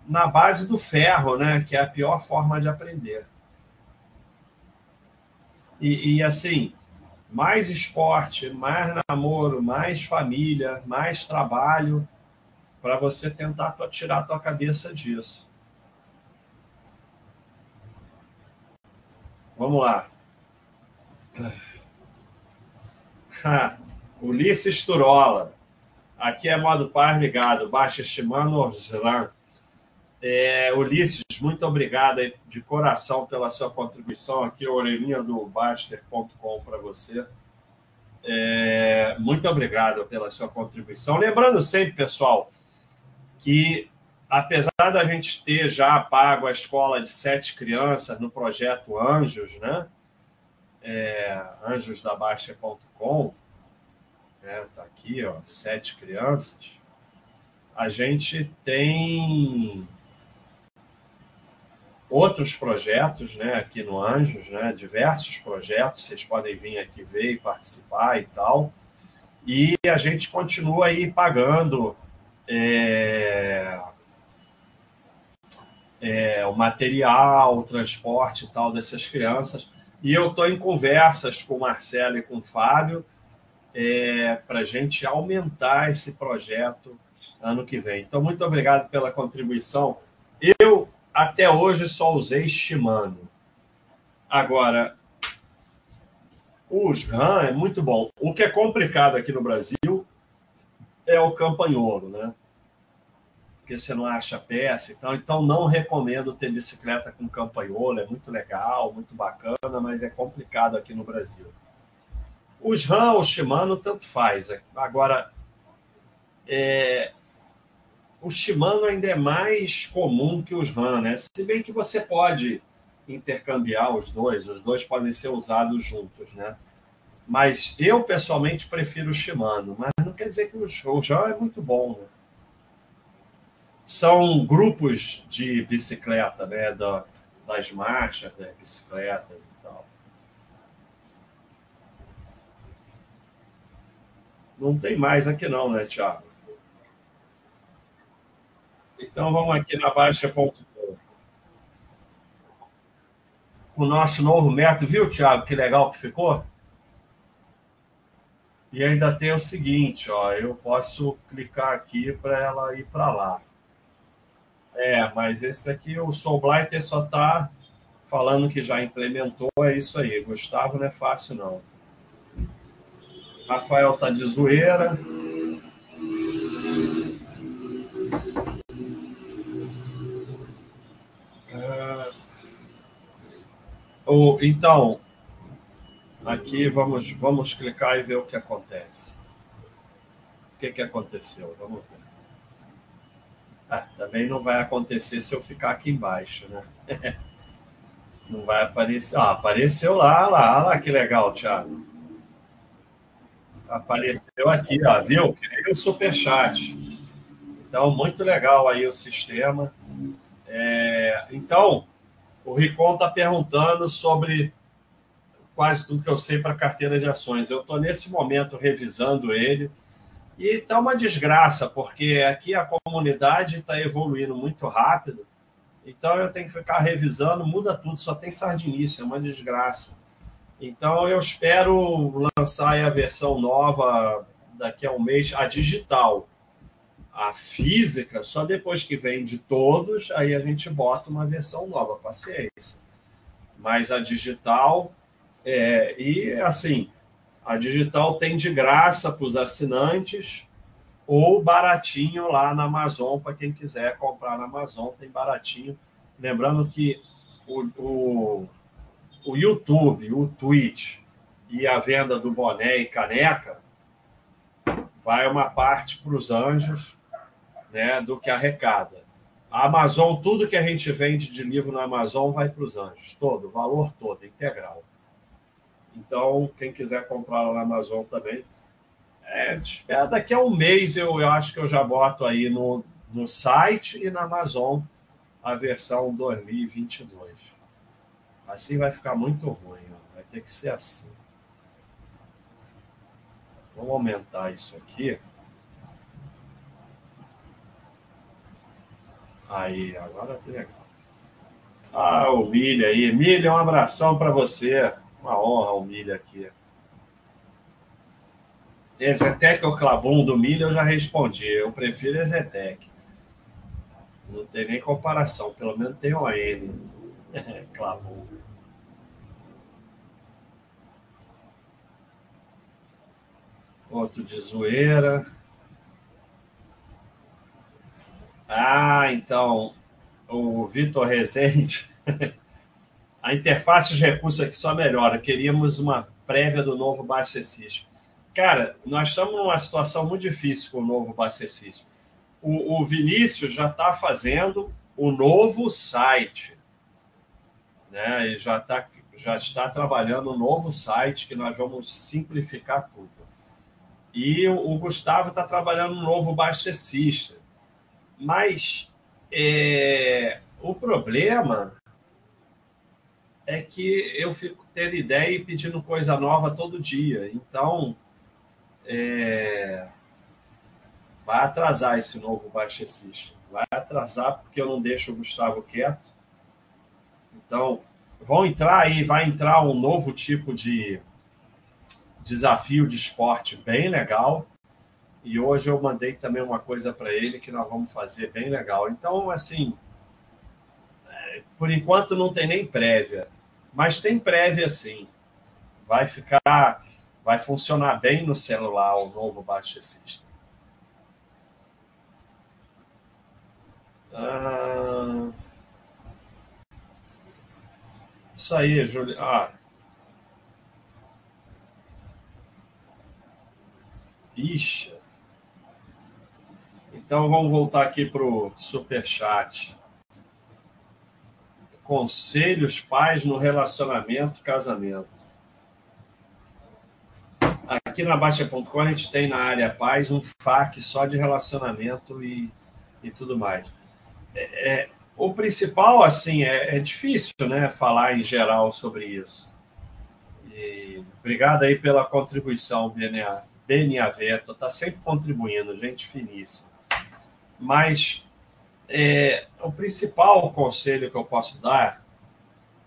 na base do ferro, né? que é a pior forma de aprender. E, e assim, mais esporte, mais namoro, mais família, mais trabalho, para você tentar tirar a tua cabeça disso. Vamos lá. Ulisses Turola. Aqui é modo par ligado. Baixa estimando Orzlan. É, Ulisses, muito obrigado de coração pela sua contribuição aqui, orelhinha do Baster.com para você. É, muito obrigado pela sua contribuição. Lembrando sempre, pessoal, que apesar da gente ter já pago a escola de sete crianças no projeto Anjos, né? É, anjosdabaixa.com, né? Tá aqui, ó, sete crianças. A gente tem outros projetos, né, aqui no Anjos, né, diversos projetos, vocês podem vir aqui ver e participar e tal. E a gente continua aí pagando é, é, o material, o transporte e tal dessas crianças. E eu estou em conversas com o Marcelo e com o Fábio é, para a gente aumentar esse projeto ano que vem. Então, muito obrigado pela contribuição. Eu até hoje só usei Shimano. Agora, os RAM é muito bom. O que é complicado aqui no Brasil é o campanholo, né? Porque você não acha peça e tal. Então, não recomendo ter bicicleta com campanholo. É muito legal, muito bacana, mas é complicado aqui no Brasil. Os RAM, o Shimano, tanto faz. Agora, é, o Shimano ainda é mais comum que os RAM, né? Se bem que você pode intercambiar os dois, os dois podem ser usados juntos, né? Mas eu pessoalmente prefiro o Shimano, mas não quer dizer que o, o é muito bom, né? São grupos de bicicleta, né? Da, das marchas das bicicletas e tal. Não tem mais aqui não, né, Thiago? Então vamos aqui na Baixa.com. Com o nosso novo método, viu, Thiago? Que legal que ficou? E ainda tem o seguinte, ó, eu posso clicar aqui para ela ir para lá. É, mas esse aqui, o Soul Blighter só está falando que já implementou, é isso aí. Gustavo não é fácil, não. Rafael tá de zoeira. Então, aqui vamos, vamos clicar e ver o que acontece. O que, que aconteceu? Vamos ver. Ah, também não vai acontecer se eu ficar aqui embaixo, né? Não vai aparecer. Ah, apareceu lá, lá, lá, que legal, Thiago. Apareceu aqui, ó, viu? Criei o superchat. Então, muito legal aí o sistema. É, então, o Ricon está perguntando sobre quase tudo que eu sei para carteira de ações. Eu estou nesse momento revisando ele e está uma desgraça, porque aqui a comunidade está evoluindo muito rápido, então eu tenho que ficar revisando, muda tudo, só tem sardinice, é uma desgraça. Então eu espero lançar a versão nova daqui a um mês, a digital. A física, só depois que vem de todos, aí a gente bota uma versão nova, paciência. Mas a digital, é, e assim, a digital tem de graça para os assinantes ou baratinho lá na Amazon, para quem quiser comprar na Amazon, tem baratinho. Lembrando que o, o, o YouTube, o Twitch e a venda do boné e caneca vai uma parte para os anjos né, do que arrecada. A Amazon, tudo que a gente vende de livro na Amazon vai para os anjos, todo, o valor todo, integral. Então, quem quiser comprar lá na Amazon também, é, espera daqui a um mês eu, eu acho que eu já boto aí no, no site e na Amazon a versão 2022. Assim vai ficar muito ruim, ó. vai ter que ser assim. Vamos aumentar isso aqui. Aí, agora que legal. Ah, o Milha aí. Milha, um abração para você. Uma honra o Milha aqui. Ezetec ou Clabum do Milha eu já respondi. Eu prefiro Ezetec. Não tem nem comparação. Pelo menos tem o N. Clabum. Outro de zoeira. Ah, então, o Vitor Rezende. a interface de recursos aqui só melhora. Queríamos uma prévia do novo Bacessismo. Cara, nós estamos numa situação muito difícil com o novo Bacessismo. O, o Vinícius já está fazendo o novo site. Né? Já, tá, já está trabalhando um novo site que nós vamos simplificar tudo. E o, Gustavo está trabalhando no novo System. Mas é, o problema é que eu fico tendo ideia e pedindo coisa nova todo dia. Então, é, vai atrasar esse novo Baixa System. Vai atrasar porque eu não deixo o Gustavo quieto. Então, vão entrar aí, vai entrar um novo tipo de desafio de esporte bem legal. E hoje eu mandei também uma coisa para ele que nós vamos fazer bem legal. Então, assim, é, por enquanto não tem nem prévia, mas tem prévia sim. Vai ficar, vai funcionar bem no celular o novo Baixa System. Ah, isso aí, Júlio. Ah, Ixi. Então vamos voltar aqui para o superchat. Conselhos pais no relacionamento casamento. Aqui na Baixa.com a gente tem na área pais um FAQ só de relacionamento e, e tudo mais. É, é, o principal, assim, é, é difícil né, falar em geral sobre isso. E, obrigado aí pela contribuição, BNA. Beniaveto, está sempre contribuindo, gente finíssima. Mas é, o principal conselho que eu posso dar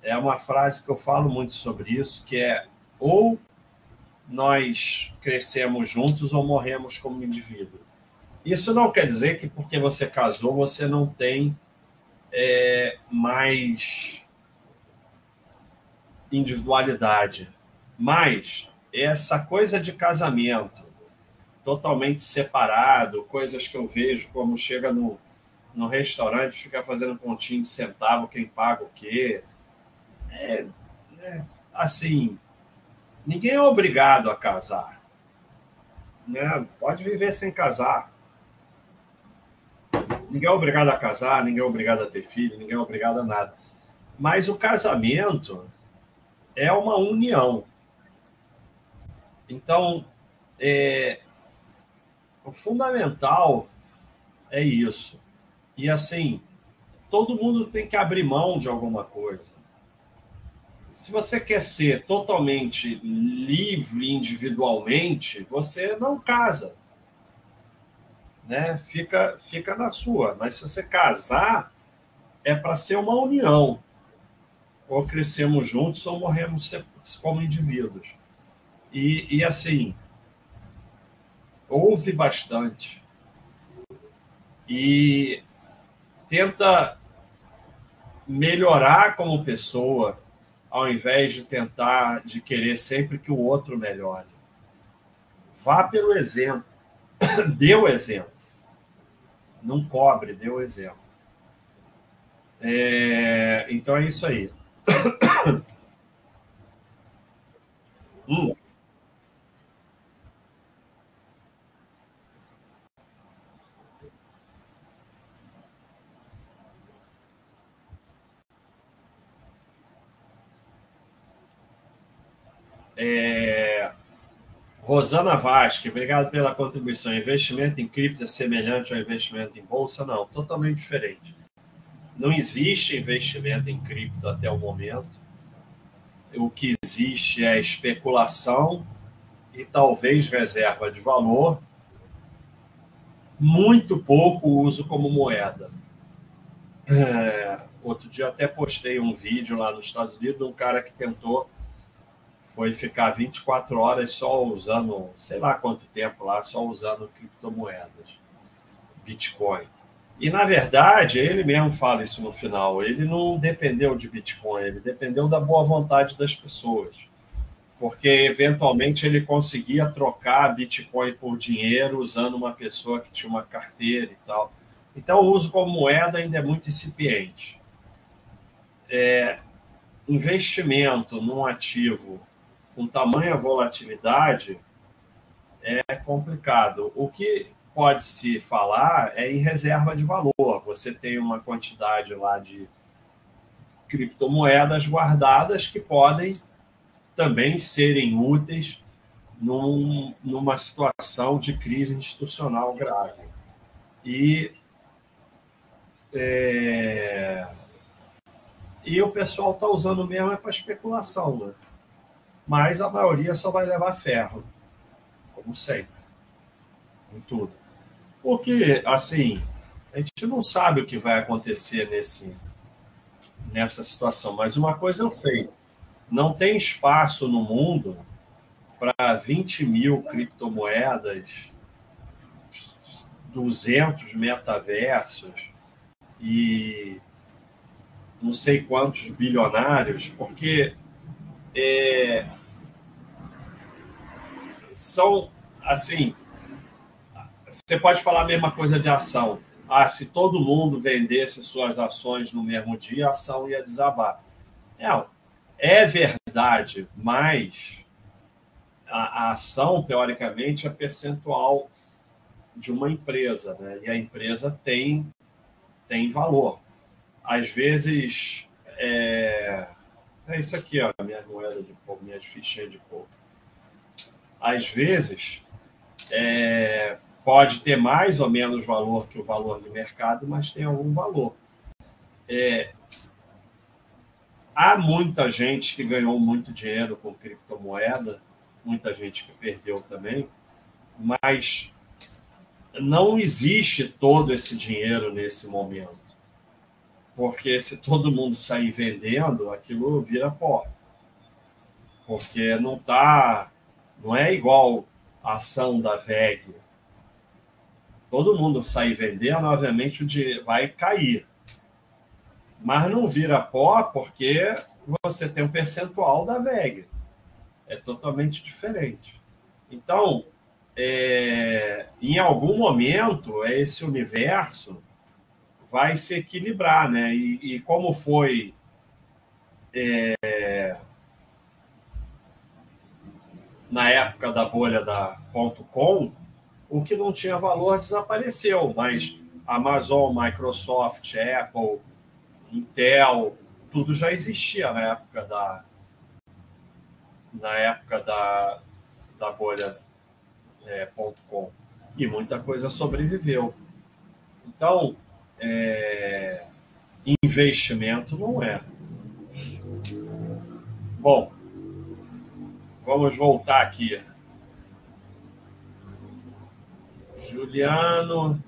é uma frase que eu falo muito sobre isso, que é ou nós crescemos juntos ou morremos como indivíduo. Isso não quer dizer que porque você casou você não tem é, mais individualidade. Mas essa coisa de casamento totalmente separado, coisas que eu vejo como chega no, no restaurante, fica fazendo pontinho de centavo, quem paga o quê. É, é, assim, ninguém é obrigado a casar. Né? Pode viver sem casar. Ninguém é obrigado a casar, ninguém é obrigado a ter filho, ninguém é obrigado a nada. Mas o casamento é uma união. Então, é, o fundamental é isso. E assim, todo mundo tem que abrir mão de alguma coisa. Se você quer ser totalmente livre individualmente, você não casa. Né? Fica, fica na sua. Mas se você casar, é para ser uma união. Ou crescemos juntos ou morremos como indivíduos. E, e assim, ouve bastante e tenta melhorar como pessoa, ao invés de tentar de querer sempre que o outro melhore. Vá pelo exemplo, dê o exemplo. Não cobre, dê o exemplo. É, então é isso aí. hum. É... Rosana Vasque, obrigado pela contribuição. Investimento em cripto é semelhante ao investimento em bolsa? Não, totalmente diferente. Não existe investimento em cripto até o momento. O que existe é especulação e talvez reserva de valor. Muito pouco uso como moeda. É... Outro dia até postei um vídeo lá nos Estados Unidos de um cara que tentou foi ficar 24 horas só usando, sei lá quanto tempo lá, só usando criptomoedas, Bitcoin. E, na verdade, ele mesmo fala isso no final, ele não dependeu de Bitcoin, ele dependeu da boa vontade das pessoas. Porque, eventualmente, ele conseguia trocar Bitcoin por dinheiro usando uma pessoa que tinha uma carteira e tal. Então, o uso como moeda ainda é muito incipiente. É, investimento num ativo com tamanha volatilidade é complicado. O que pode se falar é em reserva de valor. Você tem uma quantidade lá de criptomoedas guardadas que podem também serem úteis num, numa situação de crise institucional grave. E, é, e o pessoal está usando mesmo é para especulação, né? Mas a maioria só vai levar ferro, como sempre, em tudo. Porque, assim, a gente não sabe o que vai acontecer nesse, nessa situação, mas uma coisa eu sei: não tem espaço no mundo para 20 mil criptomoedas, 200 metaversos e não sei quantos bilionários, porque é, são assim. Você pode falar a mesma coisa de ação. Ah, se todo mundo vendesse suas ações no mesmo dia, a ação ia desabar. Não, é verdade, mas a, a ação, teoricamente, é percentual de uma empresa, né? E a empresa tem, tem valor. Às vezes, é, é isso aqui, ó, minha moeda de pouco, minha fichinha de pouco. Às vezes, é, pode ter mais ou menos valor que o valor de mercado, mas tem algum valor. É, há muita gente que ganhou muito dinheiro com criptomoeda, muita gente que perdeu também, mas não existe todo esse dinheiro nesse momento. Porque se todo mundo sair vendendo, aquilo vira pó. Porque não tá, não é igual a ação da VEG. Todo mundo sair vendendo, obviamente o dinheiro vai cair. Mas não vira pó porque você tem um percentual da VEG é totalmente diferente. Então, é, em algum momento, esse universo vai se equilibrar, né? E, e como foi é, na época da bolha da .com, o que não tinha valor desapareceu, mas Amazon, Microsoft, Apple, Intel, tudo já existia na época da, na época da, da bolha é, .com e muita coisa sobreviveu. Então, é, investimento não é. Bom, vamos voltar aqui. Juliano.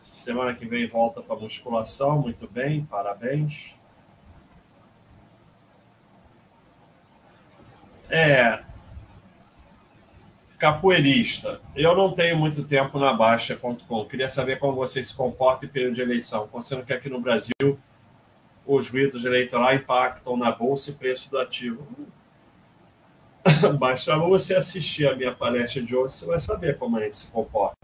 Semana que vem volta para musculação, muito bem, parabéns. É. Capoeirista. Eu não tenho muito tempo na Baixa.com. Queria saber como você se comporta em período de eleição, considerando que aqui no Brasil os ruídos eleitorais impactam na bolsa e preço do ativo. Basta você assistir a minha palestra de hoje, você vai saber como a gente se comporta.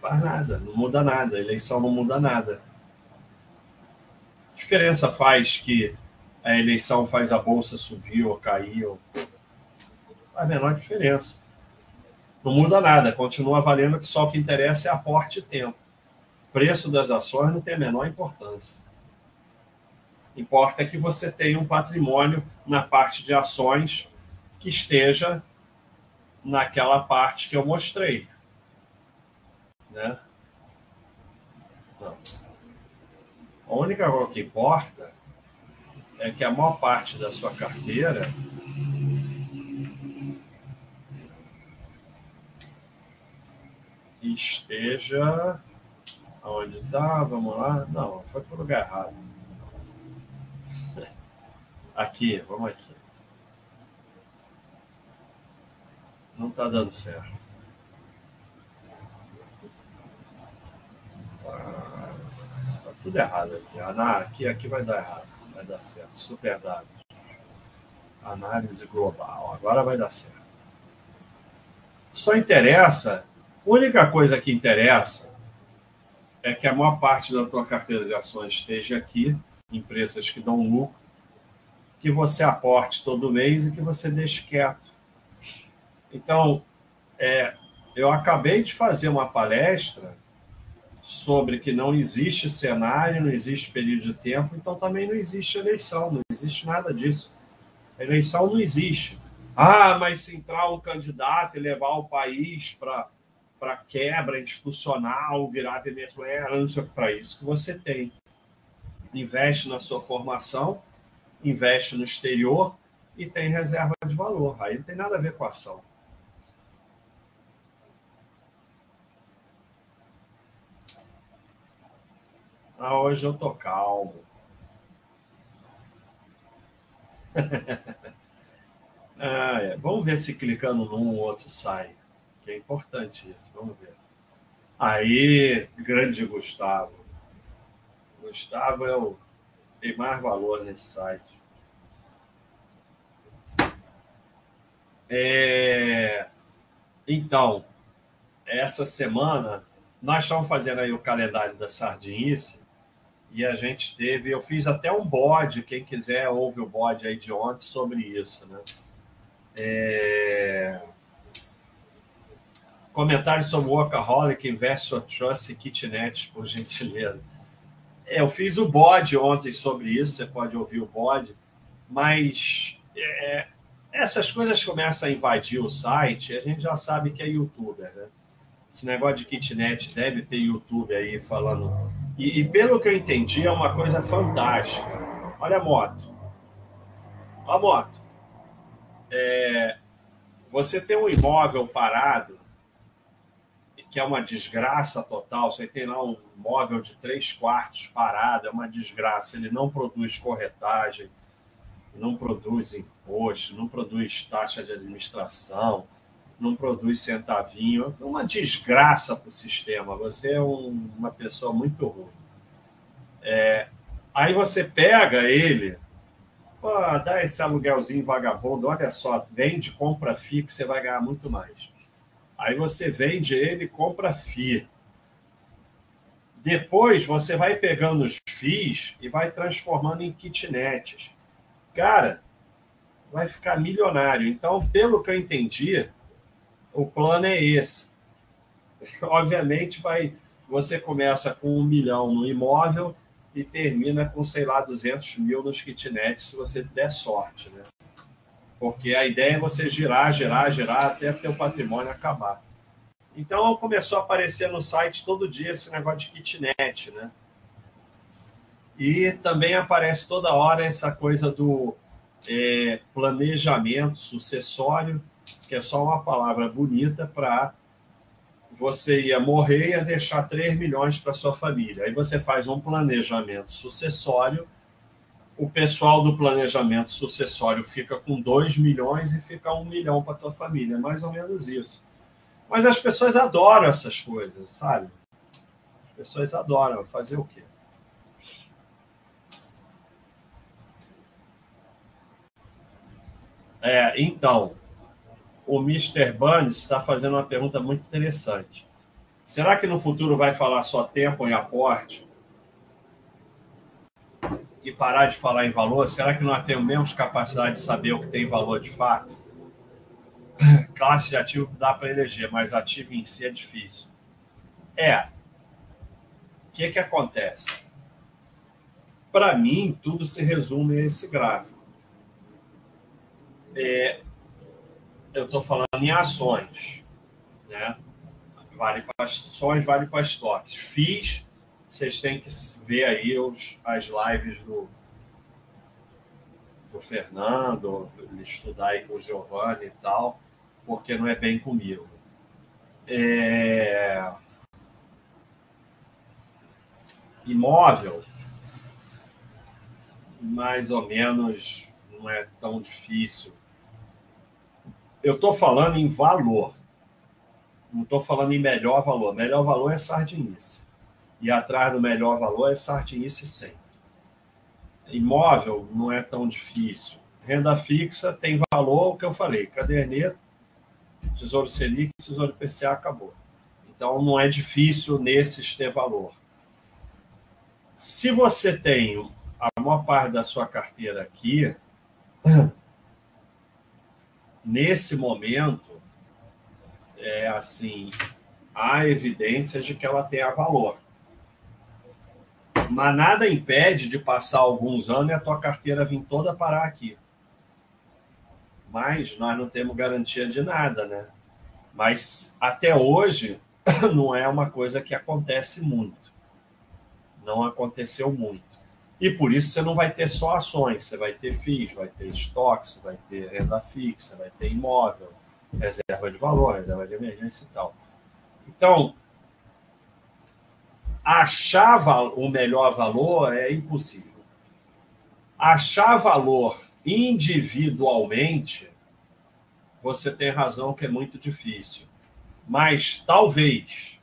Faz nada, não muda nada. A eleição não muda nada. Diferença faz que a eleição faz a bolsa subir ou cair, ou... a menor diferença. Não muda nada, continua valendo que só o que interessa é aporte e tempo. Preço das ações não tem a menor importância. Importa que você tenha um patrimônio na parte de ações que esteja naquela parte que eu mostrei. Né? Não. A única coisa que importa é que a maior parte da sua carteira esteja onde está, vamos lá. Não, foi para o lugar errado. Aqui, vamos aqui. Não está dando certo. Tá, tá tudo errado aqui. Ah, aqui, aqui vai dar errado vai dar certo. Super dados. Análise global. Agora vai dar certo. Só interessa, a única coisa que interessa é que a maior parte da tua carteira de ações esteja aqui, empresas que dão lucro, que você aporte todo mês e que você deixe quieto. Então, é, eu acabei de fazer uma palestra sobre que não existe cenário, não existe período de tempo, então também não existe eleição, não existe nada disso. Eleição não existe. Ah, mas se entrar um candidato e levar o país para para quebra institucional, virar Venezuela, para isso que você tem. Investe na sua formação, investe no exterior e tem reserva de valor. Aí não tem nada a ver com a ação. Ah, hoje eu tô calmo. ah, é. Vamos ver se clicando num ou outro sai. Que é importante isso. Vamos ver. Aí, grande Gustavo. Gustavo é o... tem mais valor nesse site. É... Então, essa semana, nós estamos fazendo aí o calendário da sardinice e a gente teve, eu fiz até um bode, quem quiser ouve o bode aí de ontem sobre isso, né? É... Comentário sobre Workaholic, Investor Trust e Kitnet, por gentileza. É, eu fiz o bode ontem sobre isso, você pode ouvir o bode, mas é, essas coisas começam a invadir o site, a gente já sabe que é youtuber, né? Esse negócio de kitnet deve ter YouTube aí falando e, e, pelo que eu entendi, é uma coisa fantástica. Olha a moto. Olha a moto. É, você tem um imóvel parado, que é uma desgraça total. Você tem lá um imóvel de três quartos parado, é uma desgraça. Ele não produz corretagem, não produz imposto, não produz taxa de administração não produz centavinho. É uma desgraça para o sistema. Você é um, uma pessoa muito ruim. É, aí você pega ele, pô, dá esse aluguelzinho vagabundo, olha só, vende, compra FI, que você vai ganhar muito mais. Aí você vende ele, compra FI. Depois você vai pegando os FIIs e vai transformando em kitnets. Cara, vai ficar milionário. Então, pelo que eu entendi, o plano é esse. Obviamente, vai, você começa com um milhão no imóvel e termina com, sei lá, 200 mil nos kitnets, se você der sorte, né? Porque a ideia é você girar, girar, girar até o patrimônio acabar. Então começou a aparecer no site todo dia esse negócio de kitnet, né? E também aparece toda hora essa coisa do é, planejamento sucessório que é só uma palavra bonita para você ia morrer e ia deixar 3 milhões para sua família. Aí você faz um planejamento sucessório, o pessoal do planejamento sucessório fica com 2 milhões e fica 1 milhão para tua família. É mais ou menos isso. Mas as pessoas adoram essas coisas, sabe? As pessoas adoram. Fazer o quê? É, então, o Mr. Burns está fazendo uma pergunta muito interessante. Será que no futuro vai falar só tempo em aporte? E parar de falar em valor? Será que nós temos menos capacidade de saber o que tem valor de fato? Classe de ativo dá para eleger, mas ativo em si é difícil. É. O que, que acontece? Para mim, tudo se resume a esse gráfico. É, eu estou falando em ações, né? Vale para ações, vale para estoques. Fiz, vocês têm que ver aí os, as lives do, do Fernando, estudar aí com o Giovanni e tal, porque não é bem comigo. É... Imóvel, mais ou menos, não é tão difícil eu estou falando em valor. Não estou falando em melhor valor. Melhor valor é sardinice. E atrás do melhor valor é sardinice sempre. Imóvel não é tão difícil. Renda fixa tem valor, o que eu falei. Caderneta, Tesouro Selic, Tesouro PCA, acabou. Então não é difícil nesses ter valor. Se você tem a maior parte da sua carteira aqui, nesse momento, é assim, há evidências de que ela tenha valor. Mas nada impede de passar alguns anos e a tua carteira vir toda parar aqui. mas nós não temos garantia de nada, né? Mas até hoje não é uma coisa que acontece muito. Não aconteceu muito. E por isso você não vai ter só ações, você vai ter FIIs, vai ter estoques, vai ter renda fixa, vai ter imóvel, reserva de valor, reserva de emergência e tal. Então, achar o melhor valor é impossível. Achar valor individualmente, você tem razão que é muito difícil. Mas talvez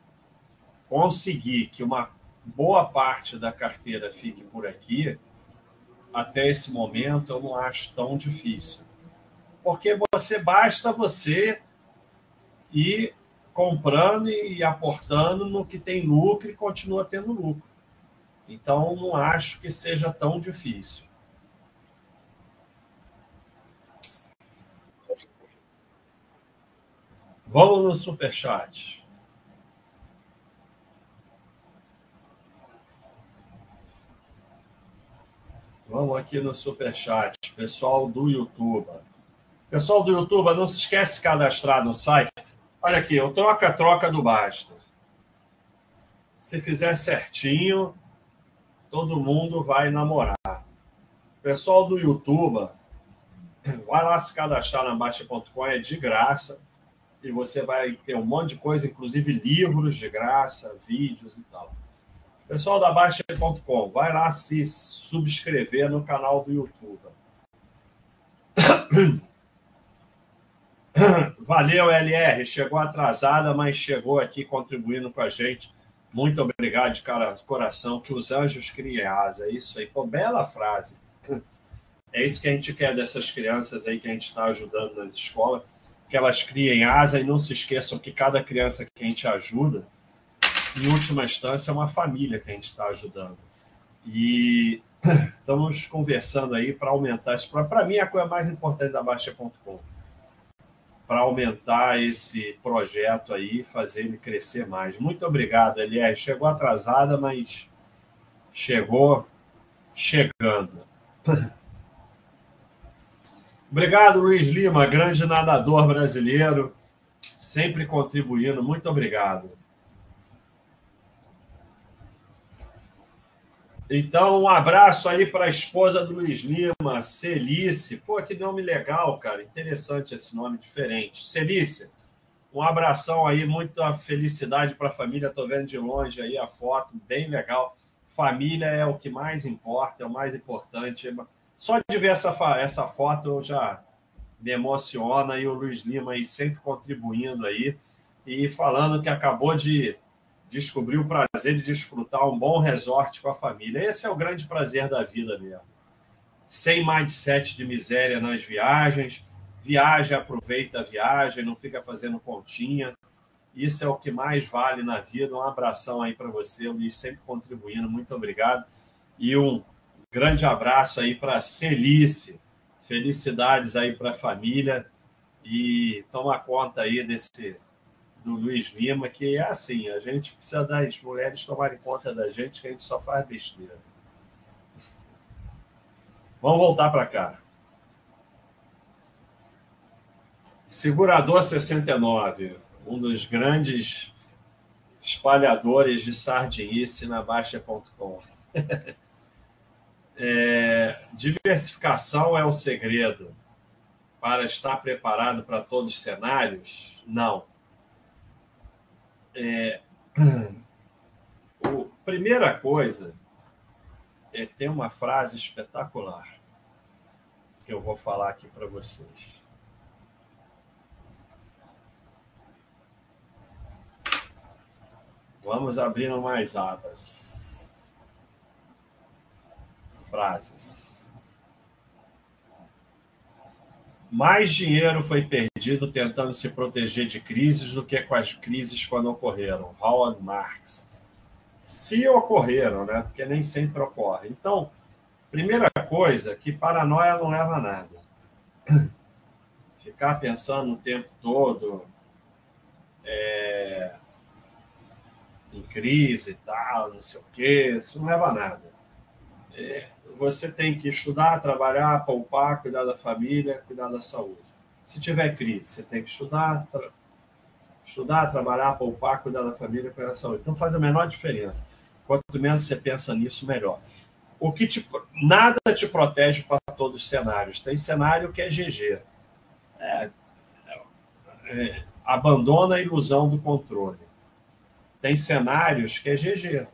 conseguir que uma boa parte da carteira fique por aqui, até esse momento eu não acho tão difícil. Porque você basta você ir comprando e aportando no que tem lucro e continua tendo lucro. Então não acho que seja tão difícil. Vamos no superchat. Vamos aqui no superchat. Pessoal do YouTube. Pessoal do YouTube, não se esquece de cadastrar no site. Olha aqui, o troca-troca do Basta. Se fizer certinho, todo mundo vai namorar. Pessoal do YouTube, vai lá se cadastrar na Baixa.com, é de graça e você vai ter um monte de coisa, inclusive livros de graça, vídeos e tal. Pessoal da Baixa.com, vai lá se subscrever no canal do YouTube. Valeu, LR. Chegou atrasada, mas chegou aqui contribuindo com a gente. Muito obrigado de cara, coração. Que os anjos criem asa. Isso aí. Pô, bela frase. É isso que a gente quer dessas crianças aí que a gente está ajudando nas escolas que elas criem asa e não se esqueçam que cada criança que a gente ajuda, em última instância, é uma família que a gente está ajudando. E estamos conversando aí para aumentar isso. Para mim, a coisa mais importante da Baixa.com para aumentar esse projeto aí, fazer ele crescer mais. Muito obrigado, Elier. Chegou atrasada, mas chegou chegando. Obrigado, Luiz Lima, grande nadador brasileiro, sempre contribuindo. Muito obrigado. Então, um abraço aí para a esposa do Luiz Lima, Celice. Pô, que nome legal, cara. Interessante esse nome diferente. Celice, um abração aí, muita felicidade para a família. Estou vendo de longe aí a foto, bem legal. Família é o que mais importa, é o mais importante. Só de ver essa, essa foto eu já me emociona e o Luiz Lima aí sempre contribuindo aí e falando que acabou de descobrir o prazer de desfrutar um bom resort com a família. Esse é o grande prazer da vida mesmo. Sem mindset de miséria nas viagens, viaja, aproveita a viagem, não fica fazendo continha. Isso é o que mais vale na vida. Um abração aí para você, Luiz, sempre contribuindo. Muito obrigado. E um Grande abraço aí para Celice. Felicidades aí para a família. E toma conta aí desse do Luiz Lima, que é assim, a gente precisa das mulheres tomarem conta da gente, que a gente só faz besteira. Vamos voltar para cá. Segurador 69, um dos grandes espalhadores de sardinice na Baixa.com. É, diversificação é o segredo para estar preparado para todos os cenários? Não. É, o, primeira coisa é ter uma frase espetacular que eu vou falar aqui para vocês. Vamos abrir mais abas frases. Mais dinheiro foi perdido tentando se proteger de crises do que com as crises quando ocorreram. Howard Marks. Se ocorreram, né? Porque nem sempre ocorre. Então, primeira coisa, que paranoia não leva a nada. Ficar pensando o tempo todo é, em crise e tal, não sei o quê, isso não leva a nada. É, você tem que estudar, trabalhar, poupar, cuidar da família, cuidar da saúde. Se tiver crise, você tem que estudar, tra... estudar, trabalhar, poupar, cuidar da família, cuidar da saúde. Então faz a menor diferença. Quanto menos você pensa nisso, melhor. O que te... nada te protege para todos os cenários. Tem cenário que é GG. É... É... abandona a ilusão do controle. Tem cenários que é GG.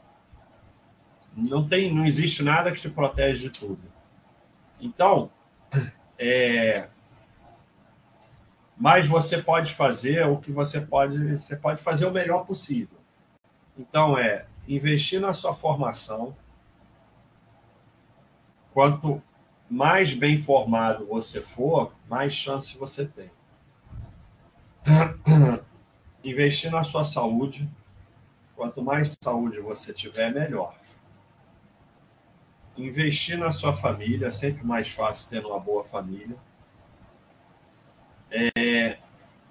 Não tem, não existe nada que te protege de tudo. Então, é, mas você pode fazer o que você pode, você pode fazer o melhor possível. Então é investir na sua formação. Quanto mais bem formado você for, mais chance você tem. Investir na sua saúde. Quanto mais saúde você tiver, melhor. Investir na sua família, é sempre mais fácil ter uma boa família é,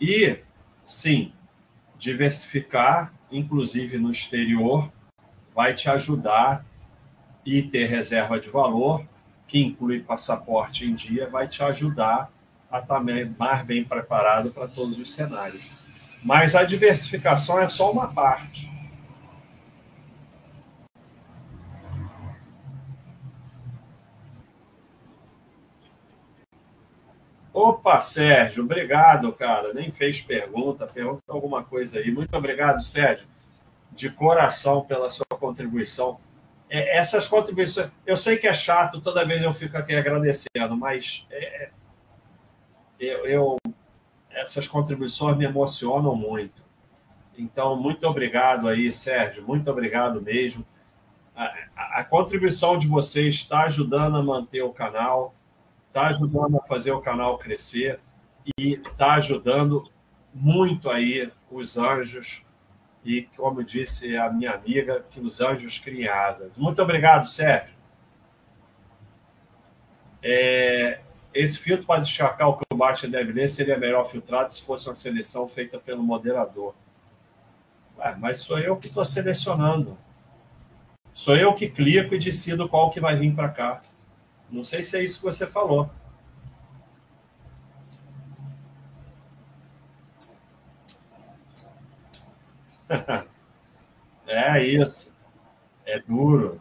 e, sim, diversificar, inclusive no exterior, vai te ajudar e ter reserva de valor, que inclui passaporte em dia, vai te ajudar a estar mais bem preparado para todos os cenários. Mas a diversificação é só uma parte. Opa, Sérgio, obrigado, cara. Nem fez pergunta, pergunta alguma coisa aí. Muito obrigado, Sérgio, de coração pela sua contribuição. É, essas contribuições, eu sei que é chato, toda vez eu fico aqui agradecendo, mas é, é eu, eu, essas contribuições me emocionam muito. Então, muito obrigado aí, Sérgio, muito obrigado mesmo. A, a, a contribuição de vocês está ajudando a manter o canal está ajudando a fazer o canal crescer e está ajudando muito aí os anjos e, como disse a minha amiga, que os anjos criem asas. Muito obrigado, Sérgio. É, esse filtro para destacar o que o Baixa deve ler seria melhor filtrado se fosse uma seleção feita pelo moderador. Ué, mas sou eu que estou selecionando. Sou eu que clico e decido qual que vai vir para cá. Não sei se é isso que você falou. é isso. É duro.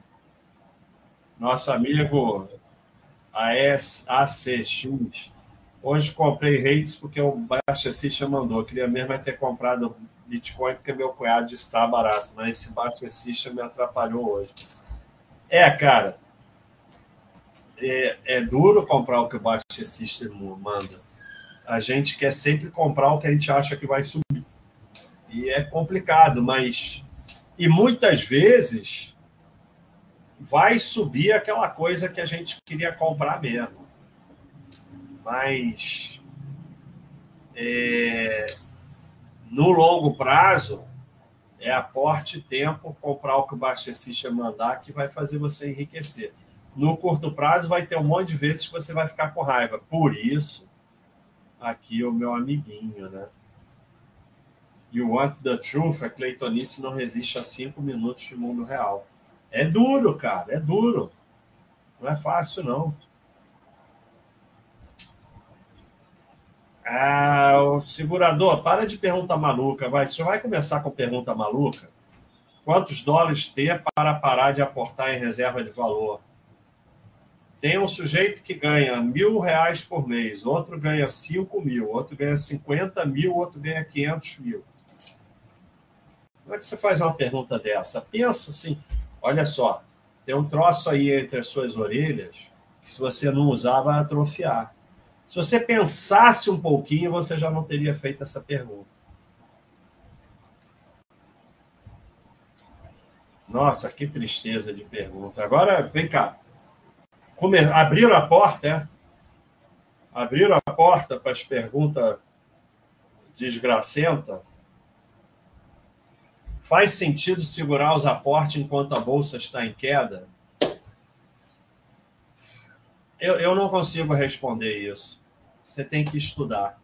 Nosso amigo ACX. Hoje comprei rates porque o Baixa System mandou. Eu queria mesmo é ter comprado Bitcoin porque meu cunhado está barato, mas esse Baixa System me atrapalhou hoje. É, cara é, é duro comprar o que o Baixa System manda. A gente quer sempre comprar o que a gente acha que vai subir. E é complicado, mas. E muitas vezes vai subir aquela coisa que a gente queria comprar mesmo. Mas. É, no longo prazo, é aporte tempo comprar o que o Baixa System mandar que vai fazer você enriquecer no curto prazo vai ter um monte de vezes que você vai ficar com raiva. Por isso, aqui o meu amiguinho, né? You want the truth? A Cleitonice não resiste a cinco minutos de mundo real. É duro, cara, é duro. Não é fácil, não. Ah, o segurador, para de pergunta maluca, vai. Você vai começar com pergunta maluca? Quantos dólares ter para parar de aportar em reserva de valor? Tem um sujeito que ganha mil reais por mês, outro ganha cinco mil, outro ganha cinquenta mil, outro ganha quinhentos mil. Como é que você faz uma pergunta dessa? Pensa assim, olha só, tem um troço aí entre as suas orelhas que se você não usar vai atrofiar. Se você pensasse um pouquinho, você já não teria feito essa pergunta. Nossa, que tristeza de pergunta. Agora, vem cá come, abriram a porta, é? Abriram a porta para as perguntas desgracenta. Faz sentido segurar os aportes enquanto a bolsa está em queda? Eu, eu não consigo responder isso. Você tem que estudar.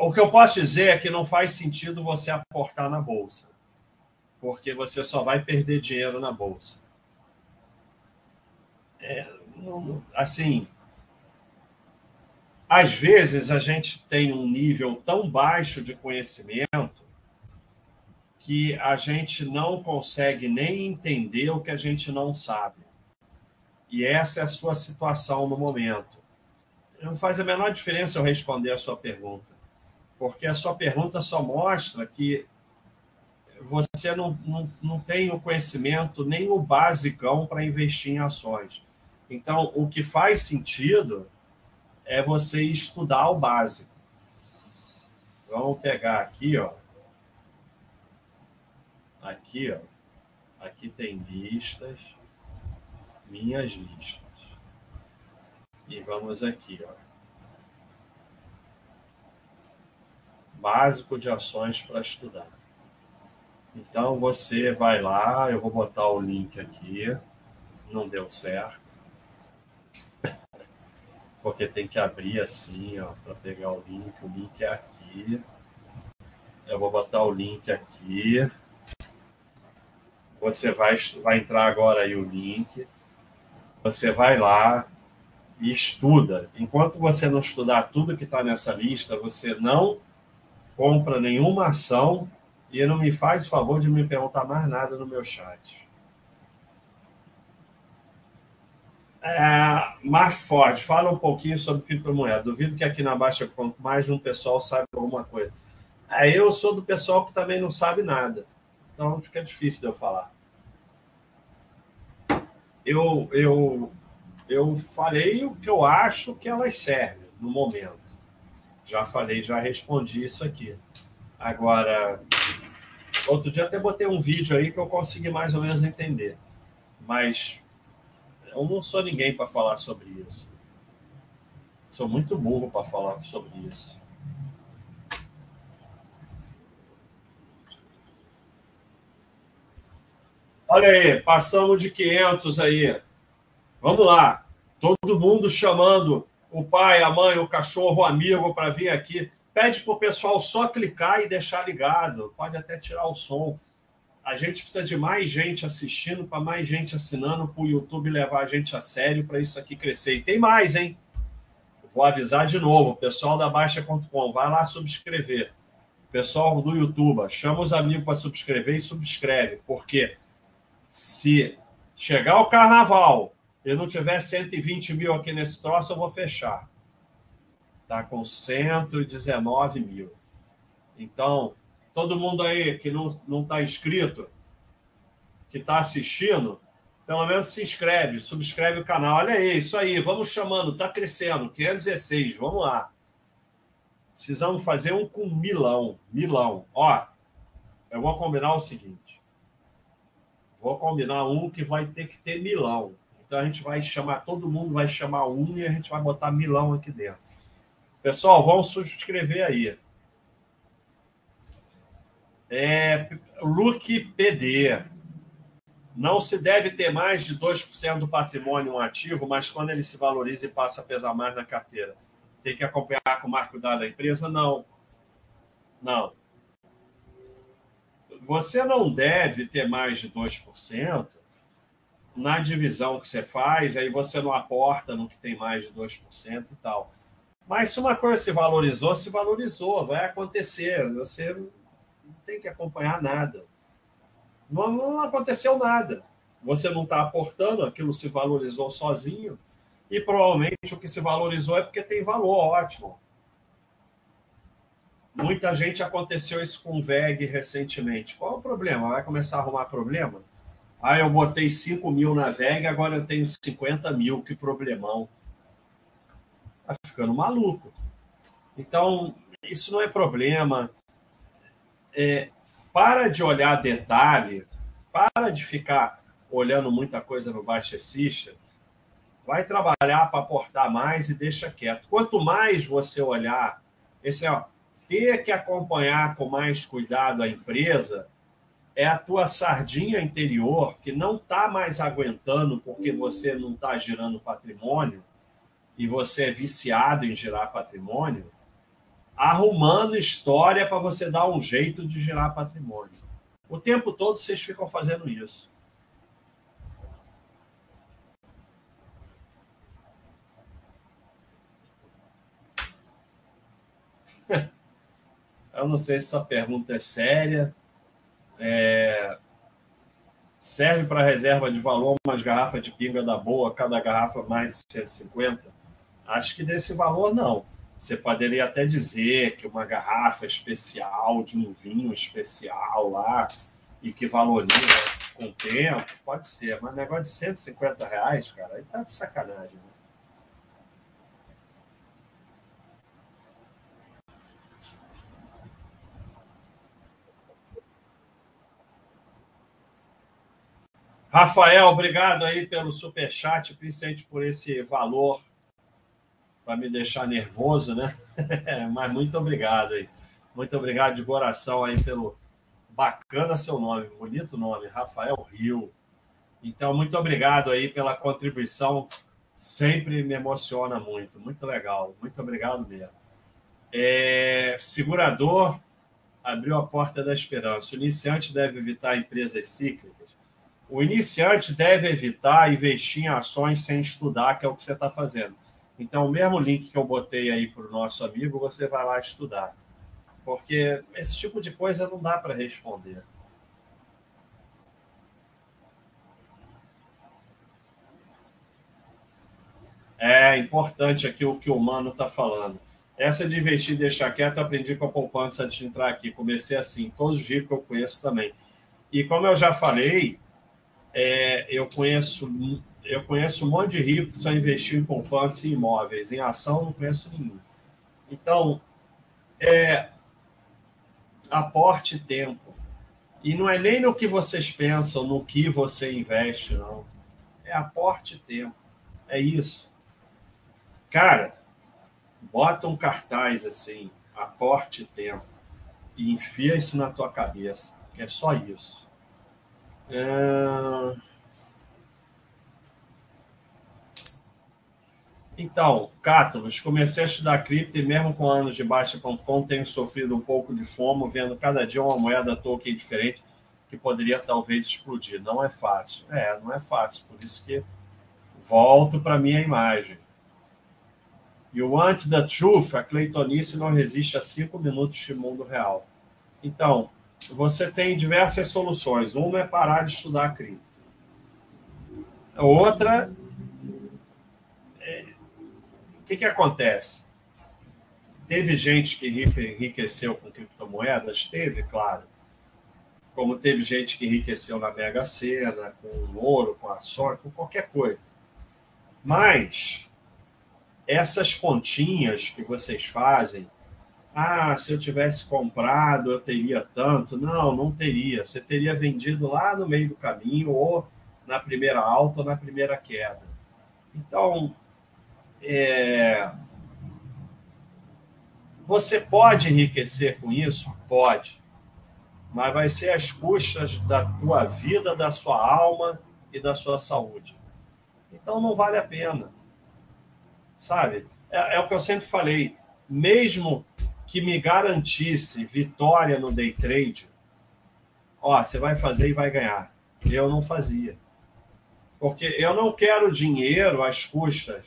O que eu posso dizer é que não faz sentido você aportar na bolsa, porque você só vai perder dinheiro na bolsa é, assim, às vezes a gente tem um nível tão baixo de conhecimento que a gente não consegue nem entender o que a gente não sabe. E essa é a sua situação no momento. Não faz a menor diferença eu responder a sua pergunta, porque a sua pergunta só mostra que você não, não, não tem o conhecimento nem o basicão para investir em ações. Então, o que faz sentido é você estudar o básico. Vamos pegar aqui, ó. Aqui, ó. Aqui tem listas, minhas listas. E vamos aqui, ó. Básico de ações para estudar. Então você vai lá, eu vou botar o link aqui. Não deu certo. Porque tem que abrir assim, ó, para pegar o link. O link é aqui. Eu vou botar o link aqui. Você vai, vai entrar agora aí o link. Você vai lá, e estuda. Enquanto você não estudar tudo que está nessa lista, você não compra nenhuma ação e não me faz o favor de me perguntar mais nada no meu chat. É, Mark Ford, fala um pouquinho sobre criptomoeda. Duvido que aqui na Baixa mais de um pessoal saiba alguma coisa. É, eu sou do pessoal que também não sabe nada. Então fica difícil de eu falar. Eu, eu eu falei o que eu acho que elas servem no momento. Já falei, já respondi isso aqui. Agora, outro dia até botei um vídeo aí que eu consegui mais ou menos entender. Mas eu não sou ninguém para falar sobre isso. Sou muito burro para falar sobre isso. Olha aí, passamos de 500 aí. Vamos lá. Todo mundo chamando o pai, a mãe, o cachorro, o amigo para vir aqui. Pede para o pessoal só clicar e deixar ligado. Pode até tirar o som. A gente precisa de mais gente assistindo, para mais gente assinando, para o YouTube levar a gente a sério para isso aqui crescer. E tem mais, hein? Vou avisar de novo, pessoal da Baixa.com, vai lá subscrever. Pessoal do YouTube, chama os amigos para subscrever e subscreve. Porque se chegar o carnaval e não tiver 120 mil aqui nesse troço, eu vou fechar. Está com 119 mil. Então, todo mundo aí que não está inscrito, que está assistindo, pelo menos se inscreve, subscreve o canal. Olha aí, isso aí, vamos chamando, está crescendo, 516, vamos lá. Precisamos fazer um com milão, milão. Ó, eu vou combinar o seguinte. Vou combinar um que vai ter que ter milão. Então a gente vai chamar, todo mundo vai chamar um e a gente vai botar milão aqui dentro. Pessoal, vamos subscrever aí. É, Look PD. Não se deve ter mais de 2% do patrimônio um ativo, mas quando ele se valoriza e passa a pesar mais na carteira. Tem que acompanhar com o marco da empresa? Não. Não. Você não deve ter mais de 2%, na divisão que você faz, aí você não aporta no que tem mais de 2% e tal. Mas se uma coisa se valorizou, se valorizou, vai acontecer. Você tem que acompanhar nada. Não, não aconteceu nada. Você não está aportando, aquilo se valorizou sozinho. E provavelmente o que se valorizou é porque tem valor, ótimo. Muita gente aconteceu isso com o VEG recentemente. Qual é o problema? Vai começar a arrumar problema? Ah, eu botei 5 mil na VEG, agora eu tenho 50 mil, que problemão. Tá ficando maluco. Então, isso não é problema. É, para de olhar detalhe, para de ficar olhando muita coisa no baixecista, vai trabalhar para aportar mais e deixa quieto. Quanto mais você olhar, esse ó, ter que acompanhar com mais cuidado a empresa, é a tua sardinha interior que não está mais aguentando porque você não está girando patrimônio e você é viciado em girar patrimônio, arrumando história para você dar um jeito de gerar patrimônio. O tempo todo vocês ficam fazendo isso. Eu não sei se essa pergunta é séria. É... Serve para reserva de valor umas garrafas de pinga da boa, cada garrafa mais de 150? Acho que desse valor não. Você poderia até dizer que uma garrafa especial de um vinho especial lá e que valoriza com o tempo, pode ser, mas negócio de 150 reais, cara, aí tá de sacanagem. Né? Rafael, obrigado aí pelo super chat, principalmente por esse valor para me deixar nervoso, né? Mas muito obrigado aí. Muito obrigado de coração aí pelo bacana seu nome, bonito nome, Rafael Rio. Então, muito obrigado aí pela contribuição. Sempre me emociona muito. Muito legal. Muito obrigado mesmo. É, segurador abriu a porta da esperança. O iniciante deve evitar empresas cíclicas o iniciante deve evitar investir em ações sem estudar, que é o que você está fazendo. Então, o mesmo link que eu botei aí para o nosso amigo, você vai lá estudar. Porque esse tipo de coisa não dá para responder. É importante aqui o que o Mano está falando. Essa de investir e deixar quieto, eu aprendi com a poupança antes de entrar aqui. Comecei assim, todos os ricos eu conheço também. E como eu já falei, é, eu conheço eu conheço um monte de ricos que só investiu em poupantes e imóveis. Em ação, não conheço nenhum. Então, é, aporte tempo. E não é nem no que vocês pensam, no que você investe, não. É aporte tempo. É isso. Cara, bota um cartaz assim, aporte tempo, e enfia isso na tua cabeça, que é só isso. É... Então, Cátulos, comecei a estudar cripto e mesmo com anos de baixa.com tenho sofrido um pouco de fomo, vendo cada dia uma moeda token diferente que poderia talvez explodir. Não é fácil. É, não é fácil. Por isso que volto para minha imagem. E o Anti the Truth, a Cleitonice não resiste a cinco minutos de mundo real. Então, você tem diversas soluções. Uma é parar de estudar cripto. Outra, que, que acontece? Teve gente que enriqueceu com criptomoedas? Teve, claro. Como teve gente que enriqueceu na Mega Sena, com ouro, com ações, com qualquer coisa. Mas essas continhas que vocês fazem, ah, se eu tivesse comprado, eu teria tanto. Não, não teria. Você teria vendido lá no meio do caminho, ou na primeira alta, ou na primeira queda. Então, é... você pode enriquecer com isso? Pode. Mas vai ser às custas da tua vida, da sua alma e da sua saúde. Então, não vale a pena. Sabe? É, é o que eu sempre falei. Mesmo que me garantisse vitória no day trade, ó, você vai fazer e vai ganhar. Eu não fazia. Porque eu não quero dinheiro às custas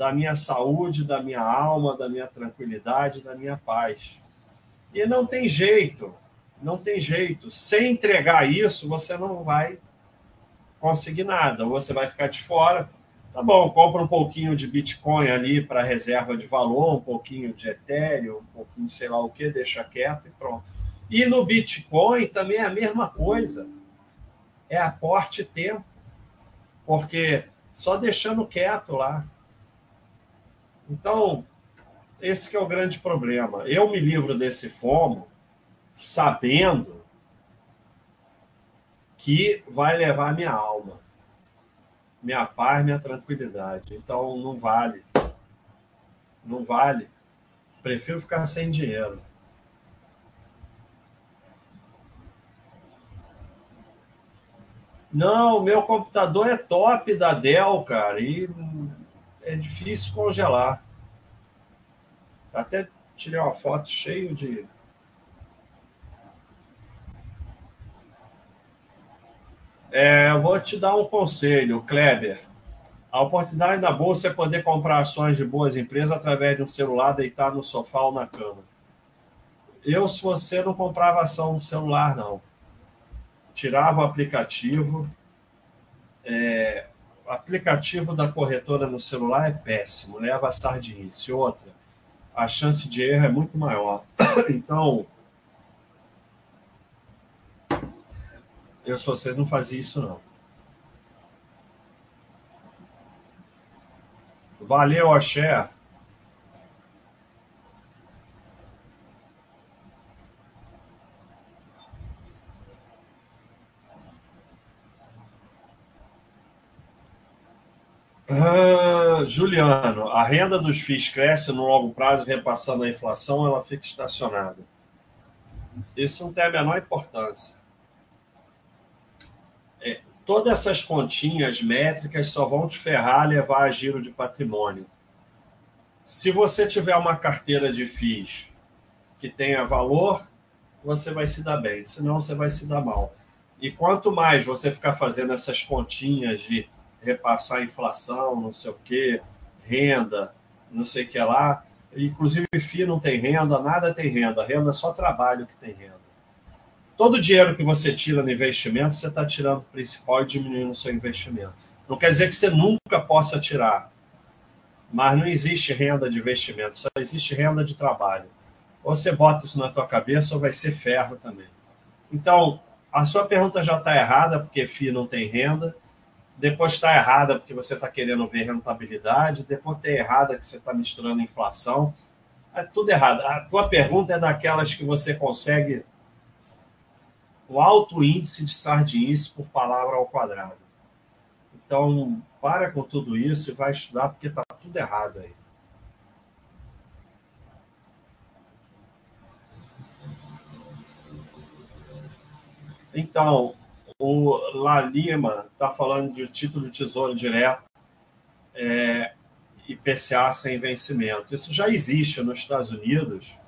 da minha saúde, da minha alma, da minha tranquilidade, da minha paz. E não tem jeito, não tem jeito. Sem entregar isso, você não vai conseguir nada. Você vai ficar de fora Tá bom, compra um pouquinho de Bitcoin ali para reserva de valor, um pouquinho de Ethereum, um pouquinho sei lá o que, deixa quieto e pronto. E no Bitcoin também é a mesma coisa. É aporte tempo. Porque só deixando quieto lá. Então, esse que é o grande problema. Eu me livro desse fomo sabendo que vai levar minha alma minha paz, minha tranquilidade. Então não vale. Não vale. Prefiro ficar sem dinheiro. Não, meu computador é top da Dell, cara, e é difícil congelar. Até tirei uma foto cheio de É, eu vou te dar um conselho, Kleber. A oportunidade da bolsa é poder comprar ações de boas empresas através de um celular, deitar no sofá ou na cama. Eu, se você não comprava ação no celular, não. Tirava o aplicativo. É, aplicativo da corretora no celular é péssimo, leva a sardinice. Outra, a chance de erro é muito maior. Então, eu, se você não fazia isso, não. Valeu, Axé. Juliano, a renda dos FIIs cresce no longo prazo, repassando a inflação, ela fica estacionada. Isso não tem a menor importância. É, todas essas continhas métricas só vão te ferrar levar a giro de patrimônio. Se você tiver uma carteira de FIIs que tenha valor, você vai se dar bem, senão você vai se dar mal. E quanto mais você ficar fazendo essas continhas de repassar inflação, não sei o quê, renda, não sei o que lá. Inclusive, FII não tem renda, nada tem renda. Renda é só trabalho que tem renda. Todo o dinheiro que você tira no investimento, você está tirando o principal e diminuindo o seu investimento. Não quer dizer que você nunca possa tirar. Mas não existe renda de investimento, só existe renda de trabalho. Ou você bota isso na tua cabeça ou vai ser ferro também. Então, a sua pergunta já está errada, porque FII não tem renda depois está errada porque você está querendo ver rentabilidade, depois está errada que você está misturando inflação. É tudo errado. A tua pergunta é daquelas que você consegue o alto índice de sardinice por palavra ao quadrado. Então, para com tudo isso e vai estudar porque está tudo errado aí. Então, o La Lima está falando de título de tesouro direto é, IPCA sem vencimento. Isso já existe nos Estados Unidos.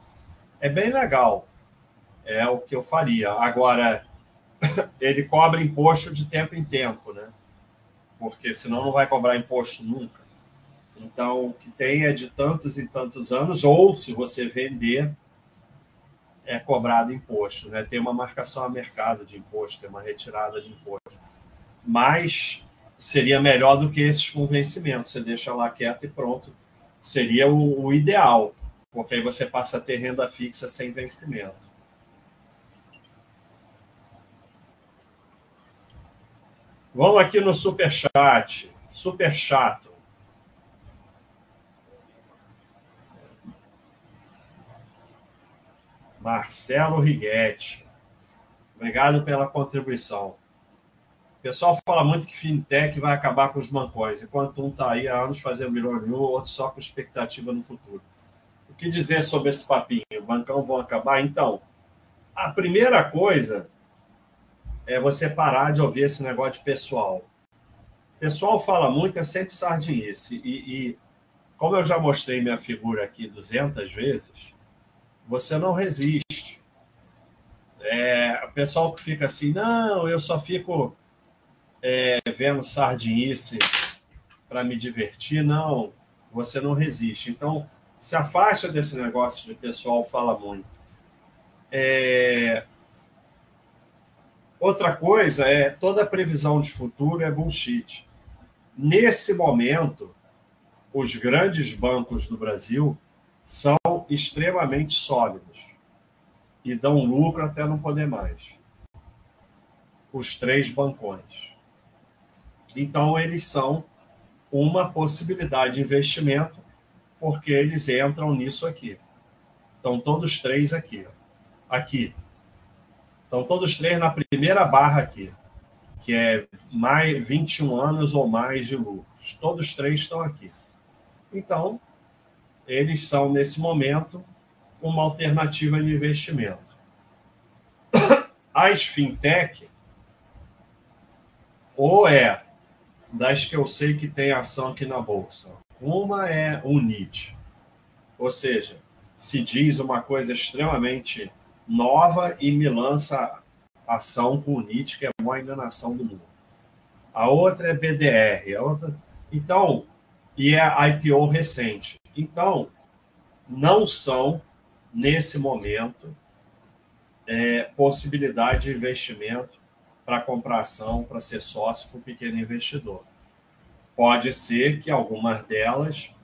É bem legal. É o que eu faria. Agora, ele cobra imposto de tempo em tempo, né? Porque senão não vai cobrar imposto nunca. Então, o que tem é de tantos e tantos anos, ou se você vender, é cobrado imposto, né? Tem uma marcação a mercado de imposto, tem uma retirada de imposto. Mas seria melhor do que esses com vencimento. Você deixa lá quieto e pronto. Seria o, o ideal, porque aí você passa a ter renda fixa sem vencimento. Vamos aqui no super chat, super chato. Marcelo Righetti. Obrigado pela contribuição. O pessoal fala muito que fintech vai acabar com os bancões, enquanto um está aí há anos fazendo milhão nenhum, outro só com expectativa no futuro. O que dizer sobre esse papinho? O bancão vão acabar? Então, a primeira coisa é você parar de ouvir esse negócio de pessoal. O pessoal fala muito, é sempre sardinice. E, e como eu já mostrei minha figura aqui 200 vezes, você não resiste. É, o pessoal que fica assim, não, eu só fico é, vendo sardinice para me divertir, não, você não resiste. Então, se afasta desse negócio de pessoal fala muito. É... Outra coisa é toda previsão de futuro é bullshit. Nesse momento, os grandes bancos do Brasil são extremamente sólidos e dão lucro até não poder mais. Os três bancões. Então, eles são uma possibilidade de investimento, porque eles entram nisso aqui. Estão todos três aqui. Aqui. Estão todos três na primeira barra aqui, que é mais 21 anos ou mais de lucros. Todos três estão aqui. Então, eles são, nesse momento, uma alternativa de investimento. As fintech, ou é das que eu sei que tem ação aqui na Bolsa, uma é o NIT, ou seja, se diz uma coisa extremamente nova e me lança ação com o NIT, que é a maior enganação do mundo. A outra é BDR, a outra... Então, e é IPO recente. Então, não são, nesse momento, é, possibilidade de investimento para comprar ação, para ser sócio para o pequeno investidor. Pode ser que algumas delas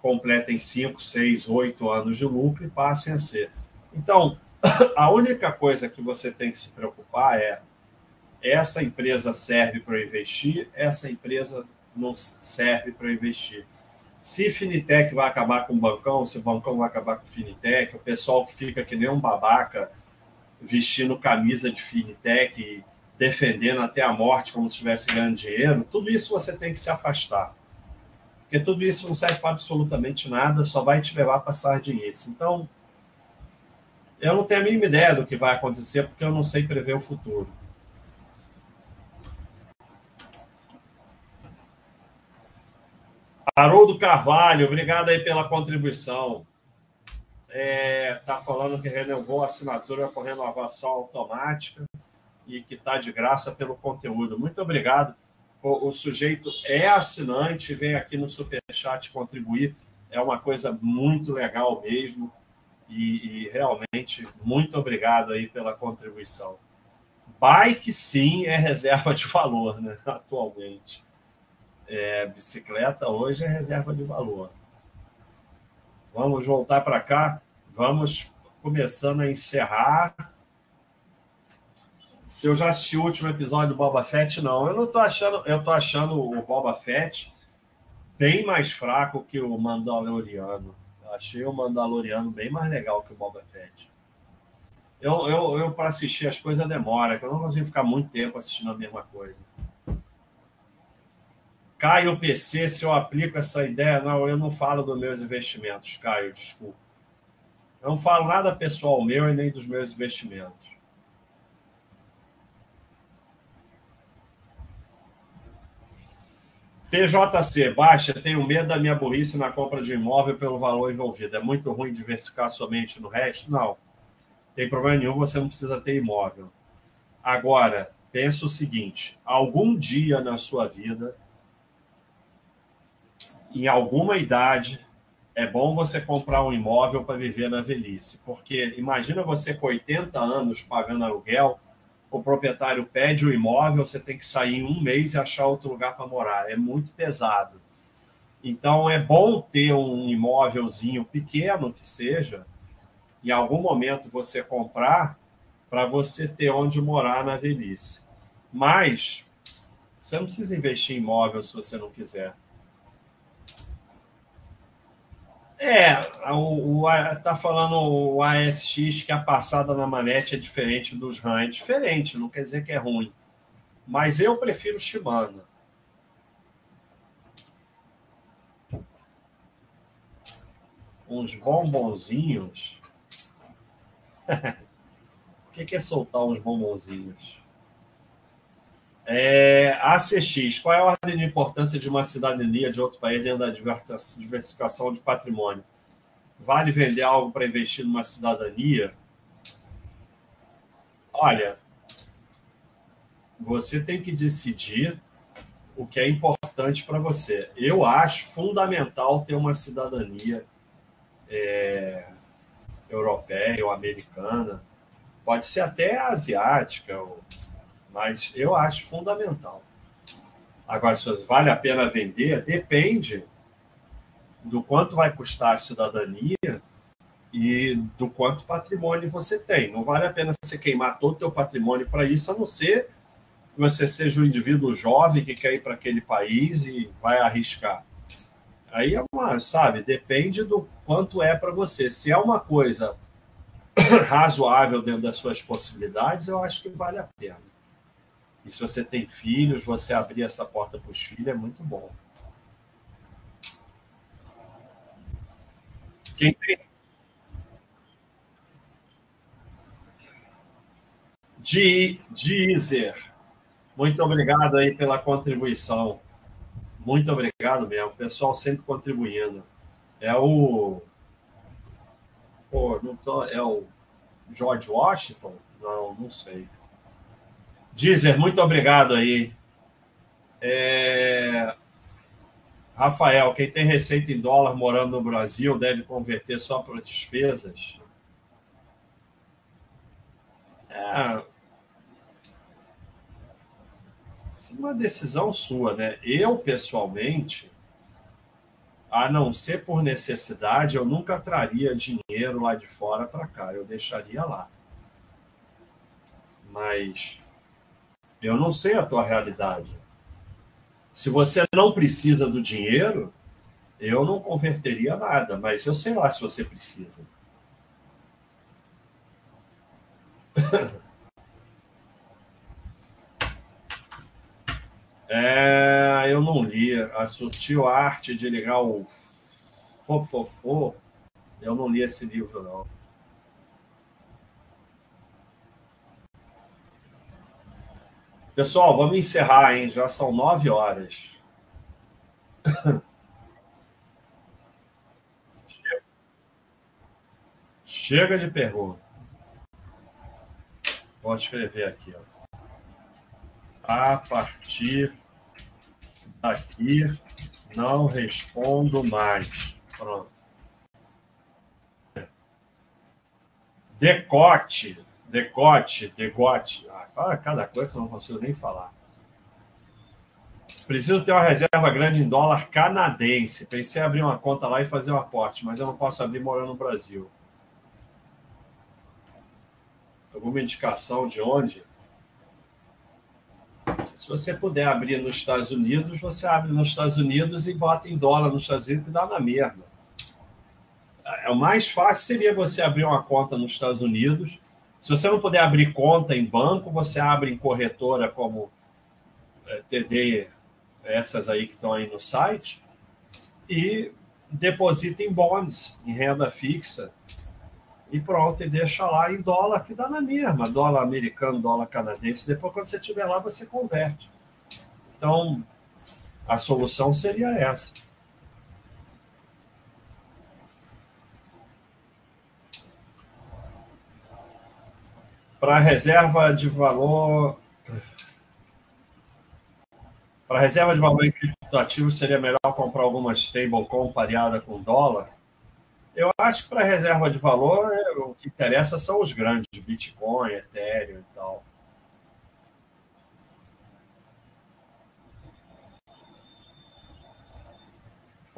completem 5, 6, 8 anos de lucro e passem a ser. Então, a única coisa que você tem que se preocupar é essa empresa serve para investir, essa empresa não serve para investir. Se Finitech vai acabar com o bancão, se o bancão vai acabar com o Finitech, o pessoal que fica que nem um babaca vestindo camisa de Finitech e defendendo até a morte como se estivesse ganhando dinheiro, tudo isso você tem que se afastar. Porque tudo isso não serve para absolutamente nada, só vai te levar a sardinice. Então, eu não tenho a mínima ideia do que vai acontecer, porque eu não sei prever o futuro. Haroldo Carvalho, obrigado aí pela contribuição. É, tá falando que renovou a assinatura com renovação automática e que está de graça pelo conteúdo. Muito obrigado. O, o, sujeito é assinante, vem aqui no Superchat contribuir. É uma coisa muito legal mesmo. E, e realmente, muito obrigado aí pela contribuição. Bike, sim, é reserva de valor, né? Atualmente. É, bicicleta hoje é reserva de valor. Vamos voltar para cá. Vamos começando a encerrar. Se eu já assisti o último episódio do Boba Fett, não. Eu não tô achando. Eu tô achando o Boba Fett bem mais fraco que o Mandaloriano. Eu achei o Mandaloriano bem mais legal que o Boba Fett. Eu, eu, eu para assistir as coisas demora, que eu não consigo ficar muito tempo assistindo a mesma coisa. Caio PC, se eu aplico essa ideia, não, eu não falo dos meus investimentos, Caio, desculpa. Eu não falo nada pessoal meu e nem dos meus investimentos. PJC, baixa, tenho medo da minha burrice na compra de imóvel pelo valor envolvido. É muito ruim diversificar somente no resto? Não. Tem problema nenhum, você não precisa ter imóvel. Agora, pensa o seguinte: algum dia na sua vida em alguma idade, é bom você comprar um imóvel para viver na velhice. Porque imagina você com 80 anos pagando aluguel, o proprietário pede o imóvel, você tem que sair em um mês e achar outro lugar para morar. É muito pesado. Então é bom ter um imóvelzinho pequeno que seja, em algum momento você comprar para você ter onde morar na velhice. Mas você não precisa investir em imóvel se você não quiser. É, o, o, tá falando o ASX que a passada na manete é diferente dos RAM. É diferente, não quer dizer que é ruim. Mas eu prefiro Shimano. Uns bombonzinhos. o que é soltar uns bombonzinhos? É, ACX, qual é a ordem de importância de uma cidadania de outro país dentro da diversificação de patrimônio? Vale vender algo para investir numa cidadania? Olha, você tem que decidir o que é importante para você. Eu acho fundamental ter uma cidadania é, europeia ou americana, pode ser até asiática ou mas eu acho fundamental. Agora, se vale a pena vender, depende do quanto vai custar a cidadania e do quanto patrimônio você tem. Não vale a pena você queimar todo o teu patrimônio para isso, a não ser que você seja um indivíduo jovem que quer ir para aquele país e vai arriscar. Aí é uma, sabe, depende do quanto é para você. Se é uma coisa razoável dentro das suas possibilidades, eu acho que vale a pena. E se você tem filhos, você abrir essa porta para os filhos é muito bom. Quem tem. Deezer. Muito obrigado aí pela contribuição. Muito obrigado mesmo. O pessoal sempre contribuindo. É o. Pô, não tô... É o George Washington? Não, não sei. Dizer, muito obrigado aí. É... Rafael, quem tem receita em dólar morando no Brasil deve converter só para despesas? É uma decisão sua, né? Eu, pessoalmente, a não ser por necessidade, eu nunca traria dinheiro lá de fora para cá, eu deixaria lá. Mas eu não sei a tua realidade. Se você não precisa do dinheiro, eu não converteria nada, mas eu sei lá se você precisa. É, eu não li. A sutil arte de ligar o fofofô. Eu não li esse livro, não. Pessoal, vamos encerrar, hein? Já são nove horas. Chega de pergunta. Vou escrever aqui. Ó. A partir daqui, não respondo mais. Pronto. Decote, decote, decote. Ah, fala cada coisa que eu não consigo nem falar. Preciso ter uma reserva grande em dólar canadense. Pensei em abrir uma conta lá e fazer um aporte, mas eu não posso abrir morando no Brasil. Alguma indicação de onde? Se você puder abrir nos Estados Unidos, você abre nos Estados Unidos e bota em dólar nos Estados Unidos e dá na mesma. É, o mais fácil seria você abrir uma conta nos Estados Unidos. Se você não puder abrir conta em banco, você abre em corretora como é, TD, essas aí que estão aí no site, e deposita em bonds, em renda fixa e pronto, e deixa lá em dólar, que dá na mesma, dólar americano, dólar canadense. Depois, quando você estiver lá, você converte. Então, a solução seria essa. Para reserva de valor. Para reserva de valor em criptoativo, seria melhor comprar alguma stablecoin pareada com dólar? Eu acho que para reserva de valor, é, o que interessa são os grandes, Bitcoin, Ethereum e tal.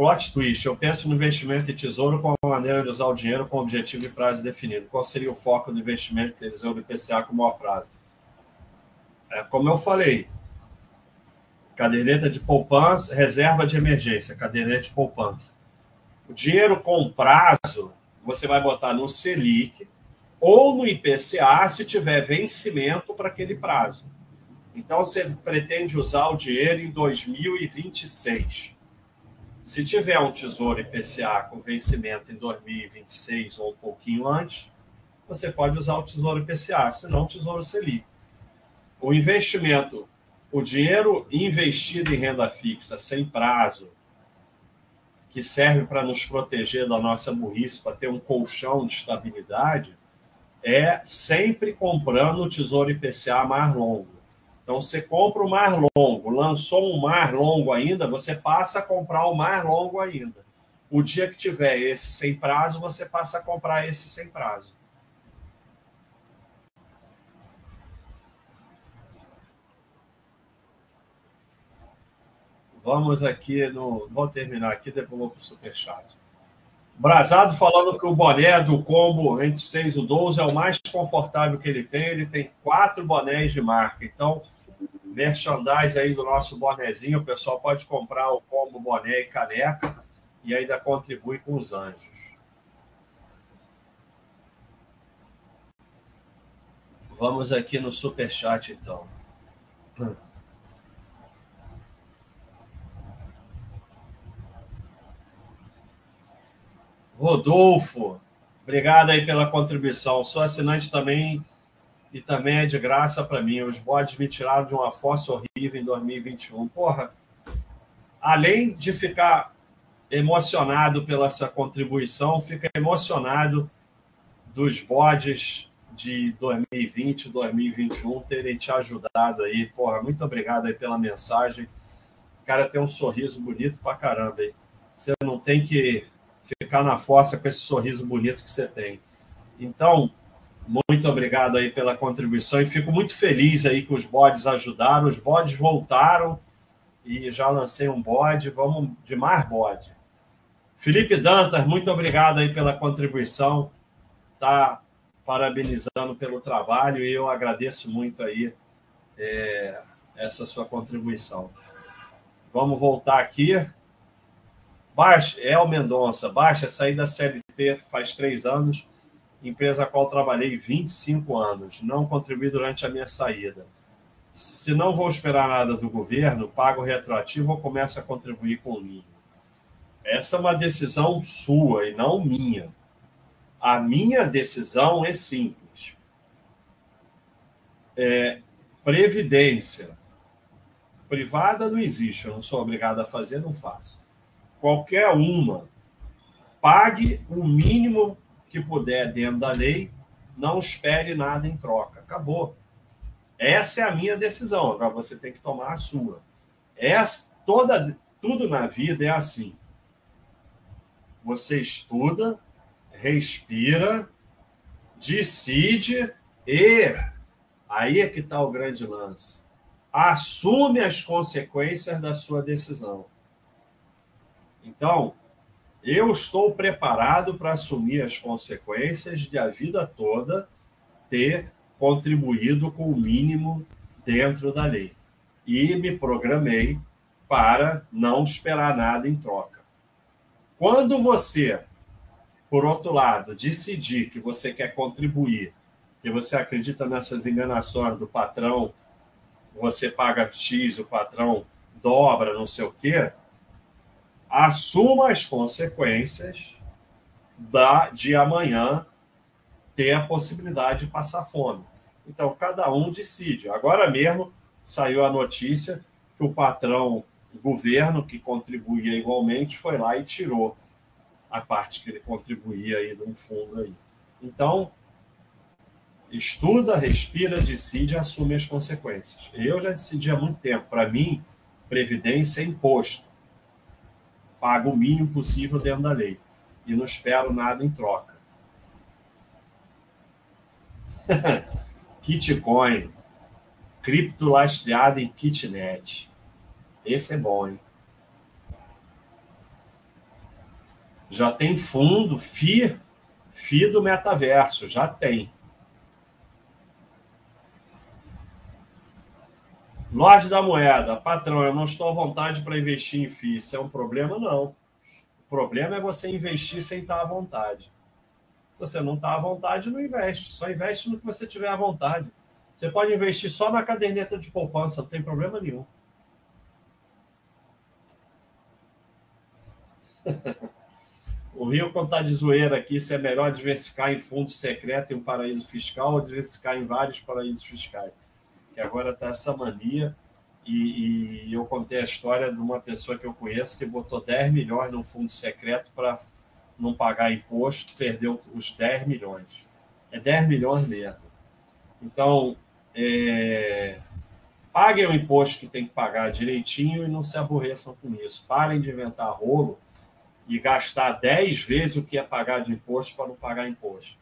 Plot twist. Eu penso no investimento em tesouro como uma maneira de usar o dinheiro com objetivo e prazo definido. Qual seria o foco do investimento em tesouro IPCA com maior prazo? É, como eu falei, caderneta de poupança, reserva de emergência, caderneta de poupança. O dinheiro com prazo você vai botar no Selic ou no IPCA se tiver vencimento para aquele prazo. Então você pretende usar o dinheiro em 2026. Se tiver um tesouro IPCA com vencimento em 2026 ou um pouquinho antes, você pode usar o tesouro IPCA, senão o tesouro Selic. O investimento, o dinheiro investido em renda fixa sem prazo, que serve para nos proteger da nossa burrice, para ter um colchão de estabilidade, é sempre comprando o Tesouro IPCA mais longo. Então, você compra o mais longo, lançou um mais longo ainda, você passa a comprar o mais longo ainda. O dia que tiver esse sem prazo, você passa a comprar esse sem prazo. Vamos aqui no. Vou terminar aqui, depois vou para o Superchat. Brazado falando que o boné do combo entre 6 e 12 é o mais confortável que ele tem. Ele tem quatro bonés de marca. Então, merchandise aí do nosso bonezinho, o pessoal pode comprar o combo boné e caneca e ainda contribui com os anjos. Vamos aqui no Superchat, então. Rodolfo, obrigado aí pela contribuição. Sou assinante também e também é de graça para mim. Os bodes me tiraram de uma fossa horrível em 2021. Porra, além de ficar emocionado pela essa contribuição, fica emocionado dos bodes de 2020, 2021 terem te ajudado aí. Porra, muito obrigado aí pela mensagem. O cara tem um sorriso bonito pra caramba aí. Você não tem que ficar na fossa com esse sorriso bonito que você tem. Então, Muito obrigado aí pela contribuição e fico muito feliz aí que os bodes ajudaram. Os bodes voltaram e já lancei um bode. Vamos de mais bode. Felipe Dantas, muito obrigado aí pela contribuição. Tá parabenizando pelo trabalho e eu agradeço muito aí é, essa sua contribuição. Vamos voltar aqui. Baixa, El Mendonça, baixa, saí da CLT faz três anos, empresa a qual trabalhei 25 anos. Não contribuí durante a minha saída. Se não vou esperar nada do governo, pago retroativo ou começo a contribuir com o mínimo. Essa é uma decisão sua e não minha. A minha decisão é simples. É, previdência privada não existe, eu não sou obrigado a fazer, não faço. Qualquer uma, pague o mínimo que puder dentro da lei, não espere nada em troca. Acabou. Essa é a minha decisão. Agora você tem que tomar a sua. Essa, toda, tudo na vida é assim. Você estuda, respira, decide e aí é que está o grande lance. Assume as consequências da sua decisão. Então, eu estou preparado para assumir as consequências de a vida toda ter contribuído com o mínimo dentro da lei. E me programei para não esperar nada em troca. Quando você, por outro lado, decidir que você quer contribuir, que você acredita nessas enganações do patrão, você paga X, o patrão dobra, não sei o quê, assuma as consequências da, de amanhã ter a possibilidade de passar fome. Então, cada um decide. Agora mesmo saiu a notícia que o patrão o governo, que contribuía igualmente, foi lá e tirou a parte que ele contribuía aí de um fundo aí. Então, estuda, respira, decide assume as consequências. Eu já decidi há muito tempo. Para mim, previdência é imposto. Pago o mínimo possível dentro da lei. E não espero nada em troca. Kitcoin. Cripto lastreado em kitnet. Esse é bom, hein? Já tem fundo, FI, FI do metaverso, já tem. Loja da moeda, patrão, eu não estou à vontade para investir em FI. Isso é um problema? Não. O problema é você investir sem estar à vontade. Se você não está à vontade, não investe. Só investe no que você tiver à vontade. Você pode investir só na caderneta de poupança, não tem problema nenhum. o Rio contar de zoeira aqui se é melhor diversificar em fundo secreto em um paraíso fiscal ou diversificar em vários paraísos fiscais. Que agora está essa mania. E, e, eu contei a história de uma pessoa que eu conheço que botou 10 milhões num fundo secreto para não pagar imposto, perdeu os 10 milhões. É 10 milhões mesmo. Então, é... paguem o imposto que tem que pagar direitinho e não se aborreçam com isso. Parem de inventar rolo e gastar 10 vezes o que é pagar de imposto para não pagar imposto.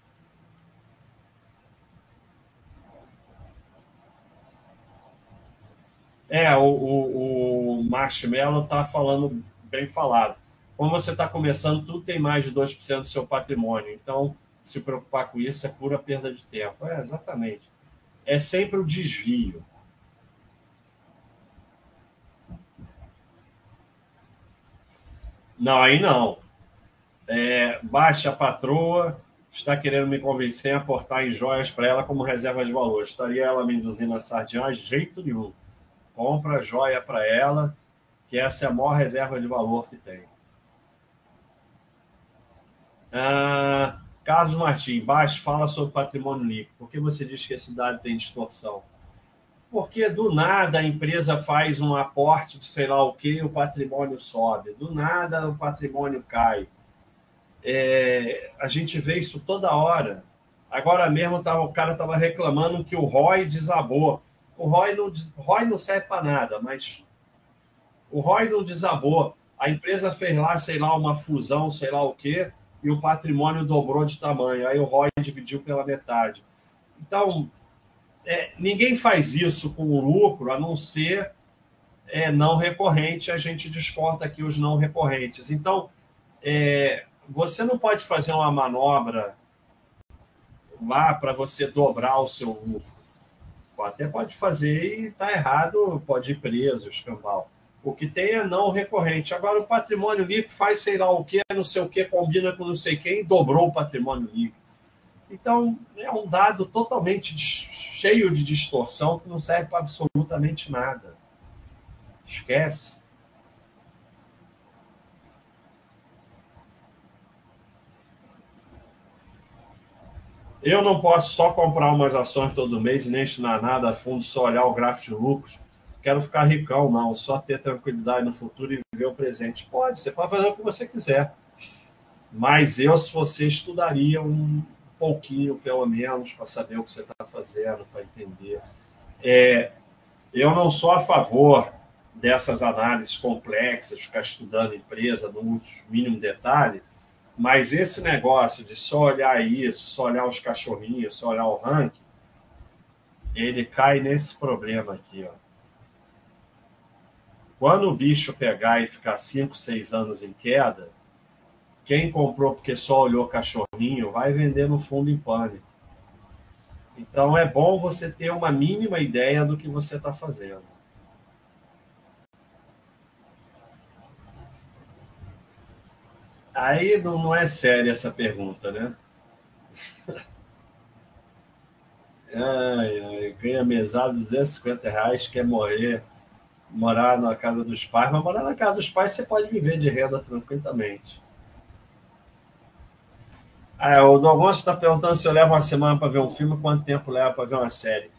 É, o, o, o Marshmallow está falando bem falado. Quando você está começando, tudo tem mais de 2% do seu patrimônio. Então, se preocupar com isso é pura perda de tempo. É, exatamente. É sempre o desvio. Não, aí não. É, baixa a patroa está querendo me convencer a aportar em joias para ela como reserva de valor. Estaria ela me induzindo a sardinha? De jeito nenhum. Compra joia para ela, que essa é a maior reserva de valor que tem. Ah, Carlos Martins, baixo, fala sobre patrimônio líquido. Por que você diz que a cidade tem distorção? porque do nada a empresa faz um aporte de sei lá o que, o patrimônio sobe, do nada o patrimônio cai. É, a gente vê isso toda hora. Agora mesmo tava, o cara estava reclamando que o ROI desabou. O ROI não, ROI não serve para nada, mas o ROI não desabou. A empresa fez lá, sei lá, uma fusão, sei lá o quê, e o patrimônio dobrou de tamanho. Aí o ROI dividiu pela metade. Então, é, ninguém faz isso com o lucro, a não ser é, não recorrente, a gente desconta aqui os não recorrentes. Então, é, você não pode fazer uma manobra lá para você dobrar o seu lucro. Até pode fazer e está errado, pode ir preso, escambau. O que tem é não recorrente. Agora, o patrimônio líquido faz sei lá o que, não sei o que, combina com não sei quem, dobrou o patrimônio líquido. Então, é um dado totalmente cheio de distorção que não serve para absolutamente nada. Esquece. Eu não posso só comprar umas ações todo mês e nem ensinar nada a fundo, só olhar o gráfico de lucros. Quero ficar ricão, não. Só ter tranquilidade no futuro e viver o presente. Pode, você pode fazer o que você quiser. Mas eu, se você estudaria um pouquinho, pelo menos, para saber o que você está fazendo, para entender. É, eu não sou a favor dessas análises complexas, ficar estudando empresa no mínimo detalhe, mas esse negócio de só olhar isso, só olhar os cachorrinhos, só olhar o ranking, ele cai nesse problema aqui. Ó. Quando o bicho pegar e ficar 5, 6 anos em queda, quem comprou porque só olhou cachorrinho vai vender no fundo em pânico. Então é bom você ter uma mínima ideia do que você está fazendo. Aí não, não é séria essa pergunta, né? ai, ai, ganha mesada 250 reais, quer morrer, morar na casa dos pais, mas morar na casa dos pais você pode viver de renda tranquilamente. Ah, o Dogonço está perguntando se eu levo uma semana para ver um filme, quanto tempo leva para ver uma série.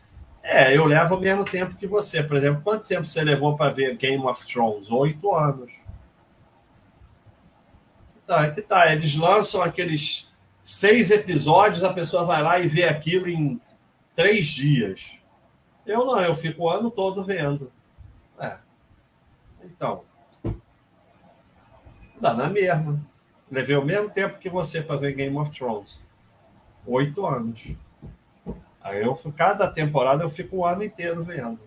É, eu levo o mesmo tempo que você. Por exemplo, quanto tempo você levou para ver Game of Thrones? Oito anos. Tá, é que tá. Eles lançam aqueles seis episódios, a pessoa vai lá e vê aquilo em três dias. Eu não, eu fico o ano todo vendo. É. Então. Dá na mesma. Levei o mesmo tempo que você para ver Game of Thrones. Oito anos. Aí eu, cada temporada eu fico o ano inteiro vendo.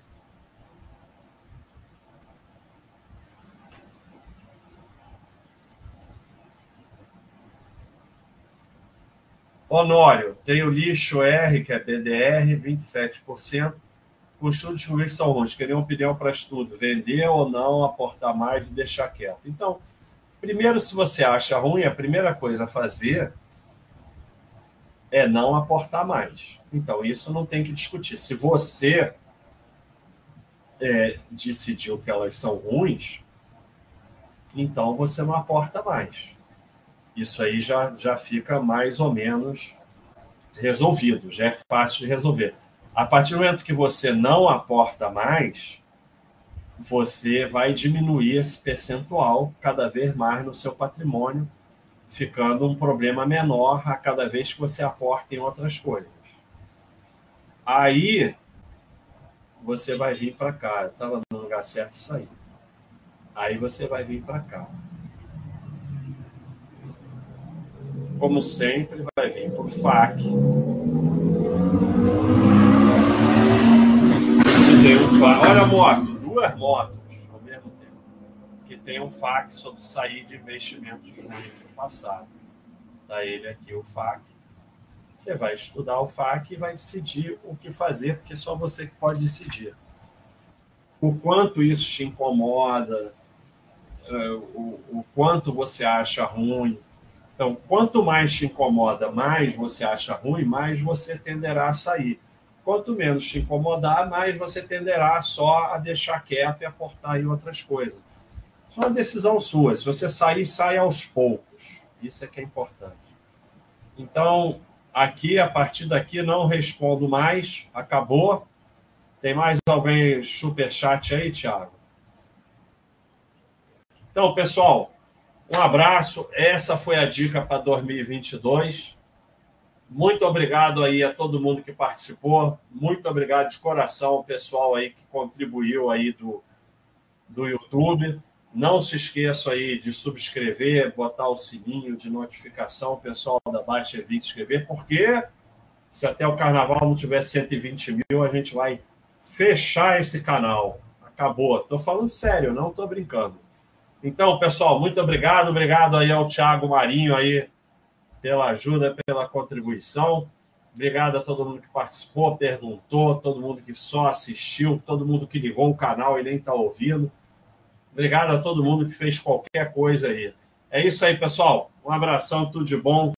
Honório, tem o lixo R, que é BDR, 27%. Com estudos de convicção ruins, queria uma opinião para estudo. Vender ou não, aportar mais e deixar quieto. Então, primeiro, se você acha ruim, a primeira coisa a fazer é não aportar mais. Então, isso não tem que discutir. Se você é, decidiu que elas são ruins, então você não aporta mais isso aí já, já fica mais ou menos resolvido, já é fácil de resolver. A partir do momento que você não aporta mais, você vai diminuir esse percentual cada vez mais no seu patrimônio, ficando um problema menor a cada vez que você aporta em outras coisas. Aí você vai vir para cá. Estava no lugar certo isso aí. Aí você vai vir para cá. Como sempre, vai vir por FAQ. E tem um FAQ. Olha a moto, duas motos ao mesmo tempo. Que tem um FAQ sobre sair de investimentos no passado. Está ele aqui, o FAQ. Você vai estudar o FAQ e vai decidir o que fazer, porque só você que pode decidir. O quanto isso te incomoda, eh, o quanto você acha ruim, então, quanto mais te incomoda, mais você acha ruim, mais você tenderá a sair. Quanto menos te incomodar, mais você tenderá só a deixar quieto e aportar em outras coisas. Isso é uma decisão sua. Se você sair, sai aos poucos. Isso é que é importante. Então, aqui, a partir daqui, não respondo mais. Acabou. Tem mais alguém superchat aí, Thiago? Então, pessoal, um abraço. Essa foi a dica para 2022. Muito obrigado aí a todo mundo que participou. Muito obrigado de coração ao pessoal aí que contribuiu aí do, do YouTube. Não se esqueça aí de subscrever, botar o sininho de notificação, pessoal da Baixa Evite inscrever, porque Se até o carnaval não tiver 120 mil, a gente vai fechar esse canal. Acabou. Estou falando sério, não estou brincando. Então, pessoal, muito obrigado. Obrigado aí ao Thiago Marinho aí pela ajuda, pela contribuição. Obrigado a todo mundo que participou, perguntou, todo mundo que só assistiu, todo mundo que ligou o canal e nem está ouvindo. Obrigado a todo mundo que fez qualquer coisa aí. É isso aí, pessoal. Um abração, tudo de bom.